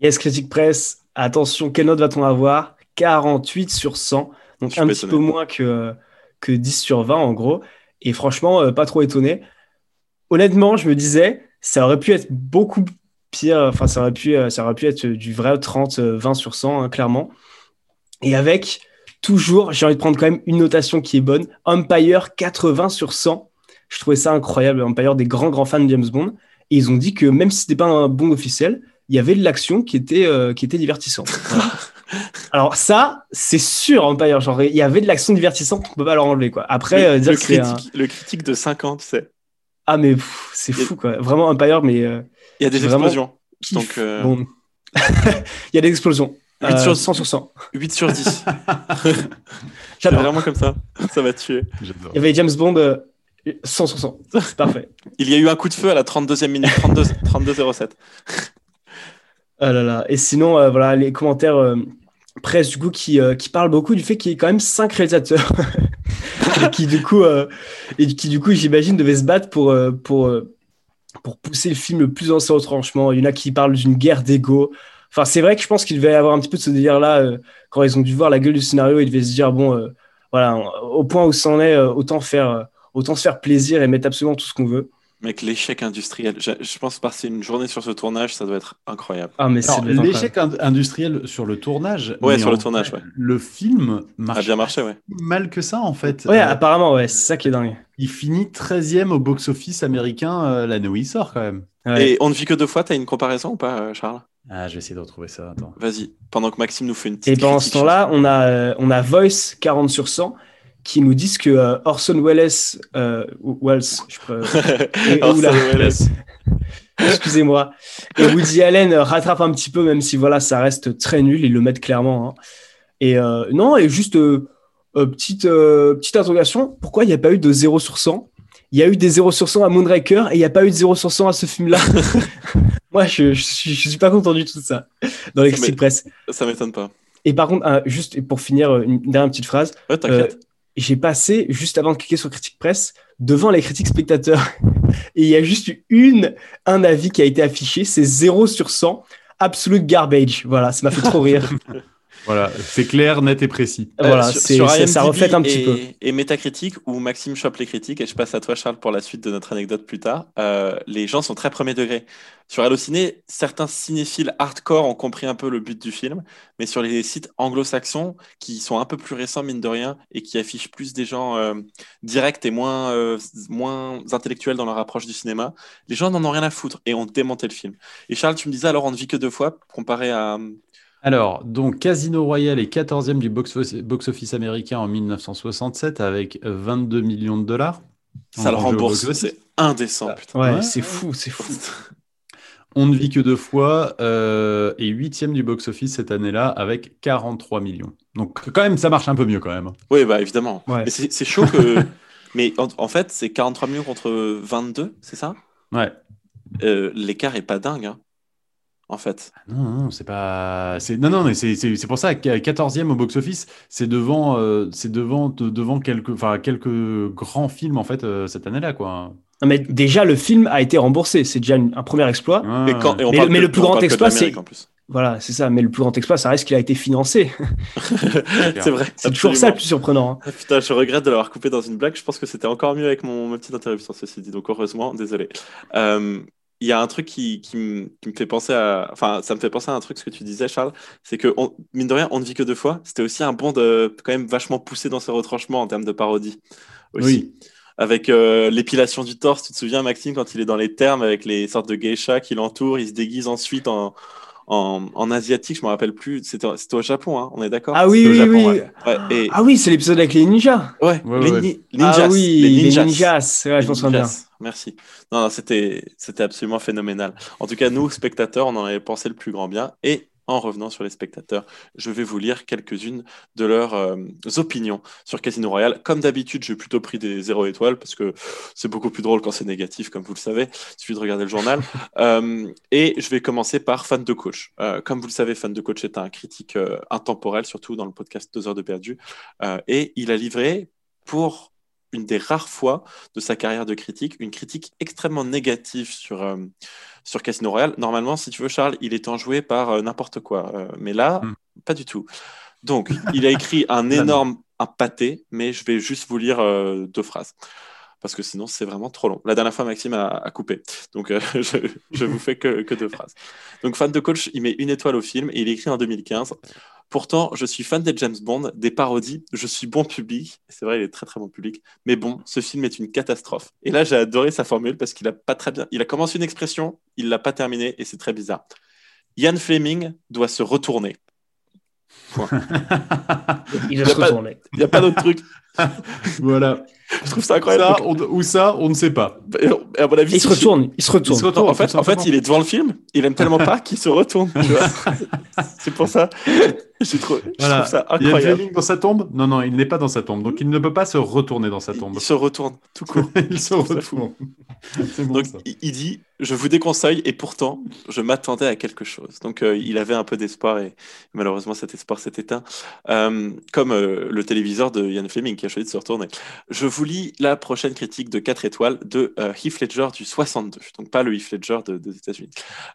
Yes, critique presse. Attention, quelle note va-t-on avoir? 48 sur 100. Donc un petit peu moins que, que 10 sur 20 en gros. Et franchement, euh, pas trop étonné. Honnêtement, je me disais, ça aurait pu être beaucoup pire. Enfin, ça aurait pu, euh, ça aurait pu être du vrai 30, 20 sur 100, hein, clairement. Et avec toujours, j'ai envie de prendre quand même une notation qui est bonne. Empire 80 sur 100. Je trouvais ça incroyable. Empire, des grands, grands fans de James Bond. Et ils ont dit que même si c'était pas un bon officiel, il y avait de l'action qui était, euh, qui était divertissante. *laughs* Alors ça, c'est sûr Empire, genre il y avait de l'action divertissante, on peut pas leur enlever quoi. Après, le, euh, dire le, critique, le critique de 50, tu sais. Ah mais c'est fou quoi, vraiment Empire, mais euh, il y a des explosions. Donc bon. *laughs* il y a des explosions. 8 sur 100 sur 100. 8 sur 10. *laughs* J'adore. vraiment comme ça. Ça va tuer. Il y avait James Bond 100 sur 100. C'est parfait. Il y a eu un coup de feu à la 32e minute, 32, 32 07. Ah là là. Et sinon, euh, voilà, les commentaires euh, presse du coup qui, euh, qui parlent beaucoup du fait qu'il y ait quand même cinq réalisateurs *laughs* et qui du coup, et coup, j'imagine, devaient se battre pour, pour, pour pousser le film le plus en au retranchement. Il y en a qui parlent d'une guerre d'ego. Enfin, c'est vrai que je pense qu'il devait y avoir un petit peu de ce délire-là quand ils ont dû voir la gueule du scénario. Ils devaient se dire bon, voilà, au point où c'en est, autant faire, autant se faire plaisir et mettre absolument tout ce qu'on veut. Mec, l'échec industriel, je, pense passer une journée sur ce tournage, ça doit être incroyable. Ah, mais l'échec industriel sur le tournage. Ouais, sur le tournage, ouais. Le film marche a bien marché, ouais. mal que ça, en fait. Ouais, euh, apparemment, ouais, c'est ça qui est dingue. Il finit 13e au box-office américain euh, l'année où il sort, quand même. Et on ne vit que deux fois, t'as une comparaison ou pas, euh, Charles? Ah, je vais essayer de retrouver ça. Vas-y, pendant que Maxime nous fait une petite. Et pendant ce temps-là, on a, on a Voice 40 sur 100 qui nous disent que euh, Orson Welles, euh, *laughs* Welles, je peux, Orson Welles. Excusez-moi. Et Woody Allen rattrape un petit peu, même si voilà, ça reste très nul. Ils le mettent clairement. Hein. Et euh, non, et juste petite petite interrogation. Pourquoi il n'y a pas eu de 0 sur 100 Il y a eu des 0 sur 100 à Moonraker et il n'y a pas eu de 0 sur 100 à ce film-là. *laughs* Moi, je, je, suis pas content du tout de ça dans les critiques presse. Ça m'étonne pas. Et par contre, juste pour finir, une dernière petite phrase. Ouais, t'inquiète j'ai passé, juste avant de cliquer sur Critique Presse, devant les critiques spectateurs. *laughs* Et il y a juste une, un avis qui a été affiché, c'est 0 sur 100, absolute garbage. Voilà, ça m'a fait trop rire. *laughs* Voilà, c'est clair, net et précis. Voilà, sur, ça reflète un petit peu. Et Métacritique, où Maxime chope les critiques, et je passe à toi, Charles, pour la suite de notre anecdote plus tard. Euh, les gens sont très premier degré. Sur Allociné, certains cinéphiles hardcore ont compris un peu le but du film, mais sur les sites anglo-saxons, qui sont un peu plus récents, mine de rien, et qui affichent plus des gens euh, directs et moins, euh, moins intellectuels dans leur approche du cinéma, les gens n'en ont rien à foutre et ont démonté le film. Et Charles, tu me disais alors, on ne vit que deux fois, comparé à alors, donc Casino Royale est 14e du box-office américain en 1967 avec 22 millions de dollars. Ça le rembourse, c'est indécent. Ouais, c'est fou, c'est fou. On ne vit que deux fois euh, et huitième du box-office cette année-là avec 43 millions. Donc quand même, ça marche un peu mieux quand même. Oui, bah évidemment. Mais c'est chaud que... *laughs* Mais en, fait, c'est 43 millions contre 22, c'est ça? Ouais. Euh, l'écart est pas dingue, hein, en fait. Ah non, non, c'est pas. Non, non, mais c'est pour ça, 14e au box-office, c'est devant, euh, c'est devant, devant quelques, quelques grands films, en fait, cette année-là, quoi mais déjà, le film a été remboursé. C'est déjà un premier exploit. mais, le plus grand exploit, c'est. Voilà, c'est ça. Mais le plus grand exploit, ça reste qu'il a été financé. *laughs* c'est vrai. C'est toujours ça le plus surprenant. Hein. Ah, putain, je regrette de l'avoir coupé dans une blague. Je pense que c'était encore mieux avec mon, ma petite interruption, ceci dit. Donc, heureusement, désolé. Euh, il y a un truc qui, qui, me, fait penser à. Enfin, ça me fait penser à un truc, ce que tu disais, Charles. C'est que, mine de rien, on ne vit que deux fois. C'était aussi un bond de, quand même vachement poussé dans ses retranchements en termes de parodie. Aussi. Oui avec euh, l'épilation du torse. Tu te souviens, Maxime, quand il est dans les termes avec les sortes de geishas qui l'entourent, il se déguise ensuite en, en, en asiatique, je me rappelle plus. C'était au Japon, hein, on est d'accord? Ah oui, oui, oui. et... Ah oui, c'est l'épisode avec les ninjas. Ouais, les, ninjas. Ah oui, les ninjas. Les ninjas. Ouais, je m'en souviens bien. Merci. Non, non c'était absolument phénoménal. En tout cas, nous, spectateurs, on en avait pensé le plus grand bien. Et en revenant sur les spectateurs, je vais vous lire quelques-unes de leurs euh, opinions sur Casino Royale. Comme d'habitude, j'ai plutôt pris des 0 étoiles parce que c'est beaucoup plus drôle quand c'est négatif, comme vous le savez. Il suffit de regarder le journal. *laughs* Euh, et je vais commencer par Fan de Coach. Euh, comme vous le savez, Fan de Coach est un critique intemporel, surtout dans le podcast 2 heures de perdu. et il a livré pour une des rares fois de sa carrière de critique, une critique extrêmement négative sur, sur Casino Royale. Normalement, si tu veux, Charles, il est enjoué par euh, n'importe quoi. Euh, mais là, hmm. pas du tout. Donc, il a écrit un *laughs* énorme un pâté, mais je vais juste vous lire euh, deux phrases. Parce que sinon, c'est vraiment trop long. La dernière fois, Maxime a, coupé. Donc, *laughs* je, je vous fais que, que, deux phrases. Donc, fan de coach, il met une étoile au film et il écrit en 2015 Pourtant, je suis fan des James Bond, des parodies, je suis bon public. C'est vrai, il est très très bon public. Mais bon, ce film est une catastrophe. Et là, j'ai adoré sa formule parce qu'il a pas très bien. Il a commencé une expression, il l'a pas terminée et c'est très bizarre. Ian Fleming doit se retourner. *laughs* il doit se retourner. Il n'y a pas d'autre truc. *laughs* voilà. Je trouve ça incroyable. ou ça, on ne sait pas. À mon avis, il, se retourne, il se retourne. En, fait, en fait, il est devant le film. Il aime tellement pas qu'il se retourne. *laughs* c'est pour ça. Je trouve, ça incroyable. Il est dans sa tombe? Non, non, il n'est pas dans sa tombe. Donc il ne peut pas se retourner dans sa tombe. Il, se retourne, tout court. *laughs* il se retourne. Bon, Donc il dit Je vous déconseille, et pourtant, je m'attendais à quelque chose. Donc euh, il avait un peu d'espoir, et malheureusement, cet espoir s'est éteint. Euh, comme euh, le téléviseur de Ian Fleming qui a choisi de se retourner. Je vous lis la prochaine critique de 4 étoiles de Heath Ledger du 62. Donc pas le Heath Ledger des États-Unis.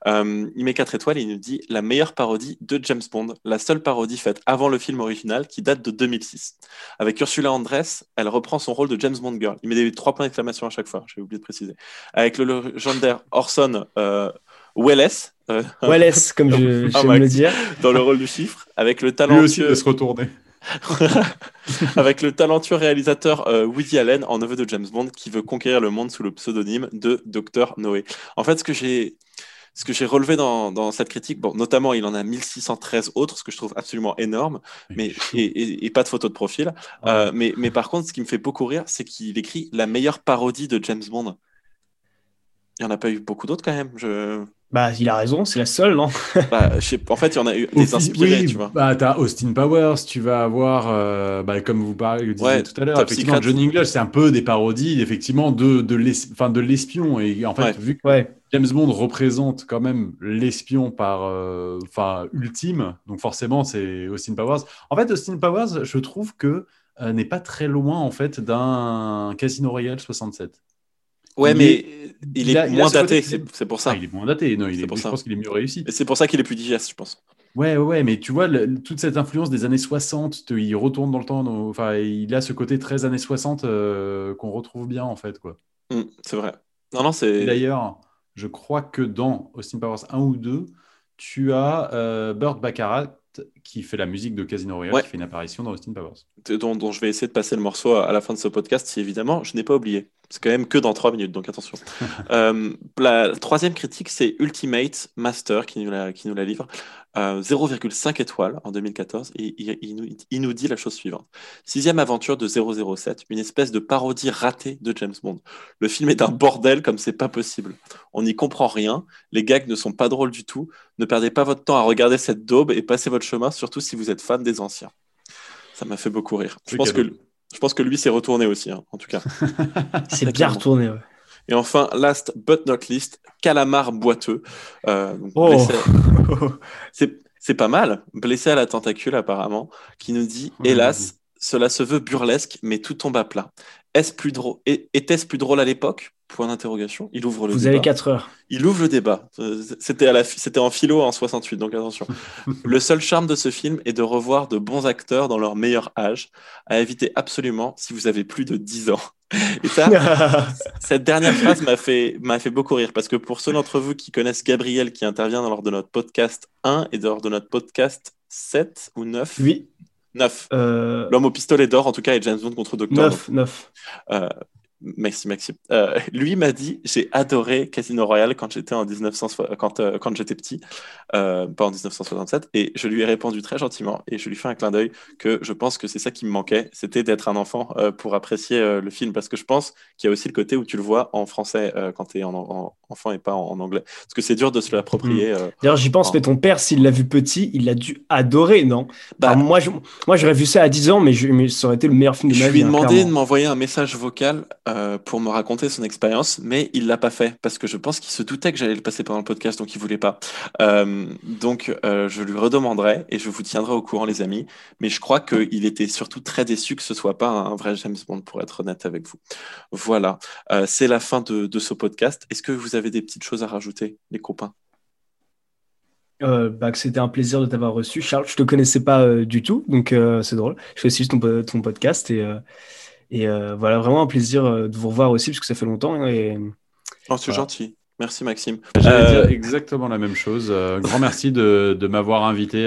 il met 4 étoiles et il nous dit La meilleure parodie de James Bond, la seule parodie faite avant le film original qui date de 2006. Avec Ursula Andress, elle reprend son rôle de James Bond Girl. Il met des trois points d'exclamation à chaque fois, j'ai oublié de préciser. Avec le légendaire Orson euh, Welles. Euh, Welles, comme je, *laughs* j'aime le dire. Dans le rôle du chiffre. Avec le talentueux... aussi de se retourner. *laughs* avec le talentueux réalisateur euh, Woody Allen en neveu de James Bond qui veut conquérir le monde sous le pseudonyme de Dr Noé. En fait, ce que j'ai ce que j'ai relevé dans, cette critique, bon, notamment, il en a 1613 autres, ce que je trouve absolument énorme, mais, et, pas de photo de profil. Euh, mais, mais par contre, ce qui me fait beaucoup rire, c'est qu'il écrit la meilleure parodie de James Bond. Il n'y en a pas eu beaucoup d'autres quand même. Je... Bah, il a raison, c'est la seule, non? Bah, En fait, il y en a eu des inspirés, tu vois. Bah, t'as Austin Powers, tu vas avoir, euh, bah, comme vous parlez, tout à l'heure, effectivement, John English, c'est un peu des parodies, effectivement, de, de l'espion. Et en fait, vu que James Bond représente quand même l'espion par, euh, enfin, ultime, donc forcément, c'est Austin Powers. En fait, Austin Powers, je trouve que euh, n'est pas très loin, en fait, d'un Casino Royale 67. Ouais, mais il est moins daté, c'est pour ça. il est moins daté, non, il est, je pense qu'il est mieux réussi. C'est pour ça qu'il est plus digeste, je pense. Ouais, ouais, mais tu vois, toute cette influence des années 60, il retourne dans le temps, enfin, il a ce côté très années 60 euh, qu'on retrouve bien, en fait, quoi. Mmh, c'est vrai. Non, non, c'est. D'ailleurs, je crois que dans Austin Powers 1 ou 2, tu as euh, Burt Baccarat qui fait la musique de Casino Royale, qui fait une apparition dans Austin Powers. Dont, dont, je vais essayer de passer le morceau à, la fin de ce podcast, si évidemment je n'ai pas oublié. C'est quand même que dans trois minutes, donc attention. *laughs* euh, la troisième critique, c'est Ultimate Master qui nous la, qui nous la livre. 0,5 euh, étoiles en 2014 et il, nous, il, nous, dit la chose suivante. Sixième aventure de 007, une espèce de parodie ratée de James Bond. Le film est un bordel comme c'est pas possible. On n'y comprend rien, les gags ne sont pas drôles du tout. Ne perdez pas votre temps à regarder cette daube et passez votre chemin, surtout si vous êtes fan des anciens. Ça m'a fait beaucoup rire. Je pense, que, je pense que lui s'est retourné aussi, hein, en tout cas. *laughs* c'est bien retourné, ouais. Et enfin, last but not least, calamar boiteux. Euh, oh. *laughs* C'est pas mal. Blessé à la tentacule, apparemment, qui nous dit Hélas, cela se veut burlesque, mais tout tombe à plat. Est-ce plus drôle Était-ce plus drôle à l'époque? Point d'interrogation. Il ouvre le Vous avez 4 heures. Il ouvre le débat. C'était la... en philo en 68, donc attention. *laughs* le seul charme de ce film est de revoir de bons acteurs dans leur meilleur âge, à éviter absolument si vous avez plus de 10 ans. Et ça, *laughs* cette dernière phrase m'a fait, m'a fait beaucoup rire parce que pour ceux d'entre vous qui connaissent Gabriel qui intervient lors de notre podcast 1 et lors de notre podcast 7 ou 9. Oui. 9. Euh, L'homme au pistolet d'or, en tout cas, et James Bond contre Doctor 9. 9. Euh, Merci Maxime. Euh, lui m'a dit j'ai adoré Casino Royale quand j'étais en 1900 quand, euh, quand j'étais petit, euh, pas en 1967, et je lui ai répondu très gentiment et je lui fais un clin d'œil que je pense que c'est ça qui me manquait, c'était d'être un enfant pour apprécier le film parce que je pense qu'il y a aussi le côté où tu le vois en français quand tu es en, enfant et pas en, anglais parce que c'est dur de se l'approprier. Hmm. D'ailleurs j'y pense, mais ton père s'il l'a vu petit, il l'a dû adorer, non? Bah, Moi moi j'aurais vu ça à 10 ans, mais, je, ça aurait été le meilleur film de ma vie. Je lui ai hein, demandé de m'envoyer un message vocal. Euh, pour me raconter son expérience, mais il l'a pas fait parce que je pense qu'il se doutait que j'allais le passer pendant le podcast, donc il voulait pas. Euh, donc euh, je lui redemanderai et je vous tiendrai au courant, les amis. Mais je crois qu'il était surtout très déçu que ce soit pas un vrai James Bond, pour être honnête avec vous. Voilà, c'est la fin de, ce podcast. Est-ce que vous avez des petites choses à rajouter, les copains? Bah, que c'était un plaisir de t'avoir reçu. Charles, je te connaissais pas du tout, donc c'est drôle. Je fais aussi ton, ton podcast et, et euh, voilà, vraiment un plaisir euh, de vous revoir aussi, parce que ça fait longtemps. Et, oh, c'est gentil. Merci Maxime. J'allais dire euh, exactement la même chose. grand merci de, de m'avoir invité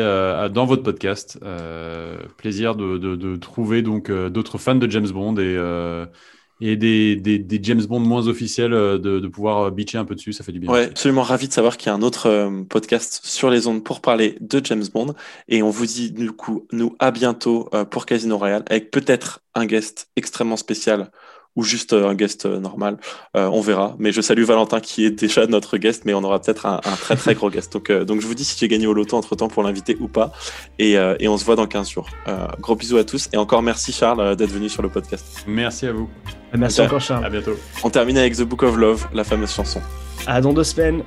dans votre podcast. plaisir de, de, de, trouver donc d'autres fans de James Bond et et des, des, James Bond moins officiels euh, de, pouvoir euh, bitcher un peu dessus, ça fait du bien. Ouais, absolument ravi de savoir qu'il y a un autre euh, podcast sur les ondes pour parler de James Bond. Et on vous dit du coup, nous à bientôt pour Casino Royale avec peut-être un guest extrêmement spécial ou juste euh, un guest euh, normal. Euh, on verra. Mais je salue Valentin qui est déjà notre guest, mais on aura peut-être un, très très gros guest. Donc, donc je vous dis si j'ai gagné au loto entre temps pour l'inviter ou pas. Et, et, on se voit dans 15 jours. gros bisous à tous et encore merci Charles d'être venu sur le podcast. Merci à vous. Merci encore Charles. À bientôt. On termine avec The Book of Love, la fameuse chanson. À dans deux semaines.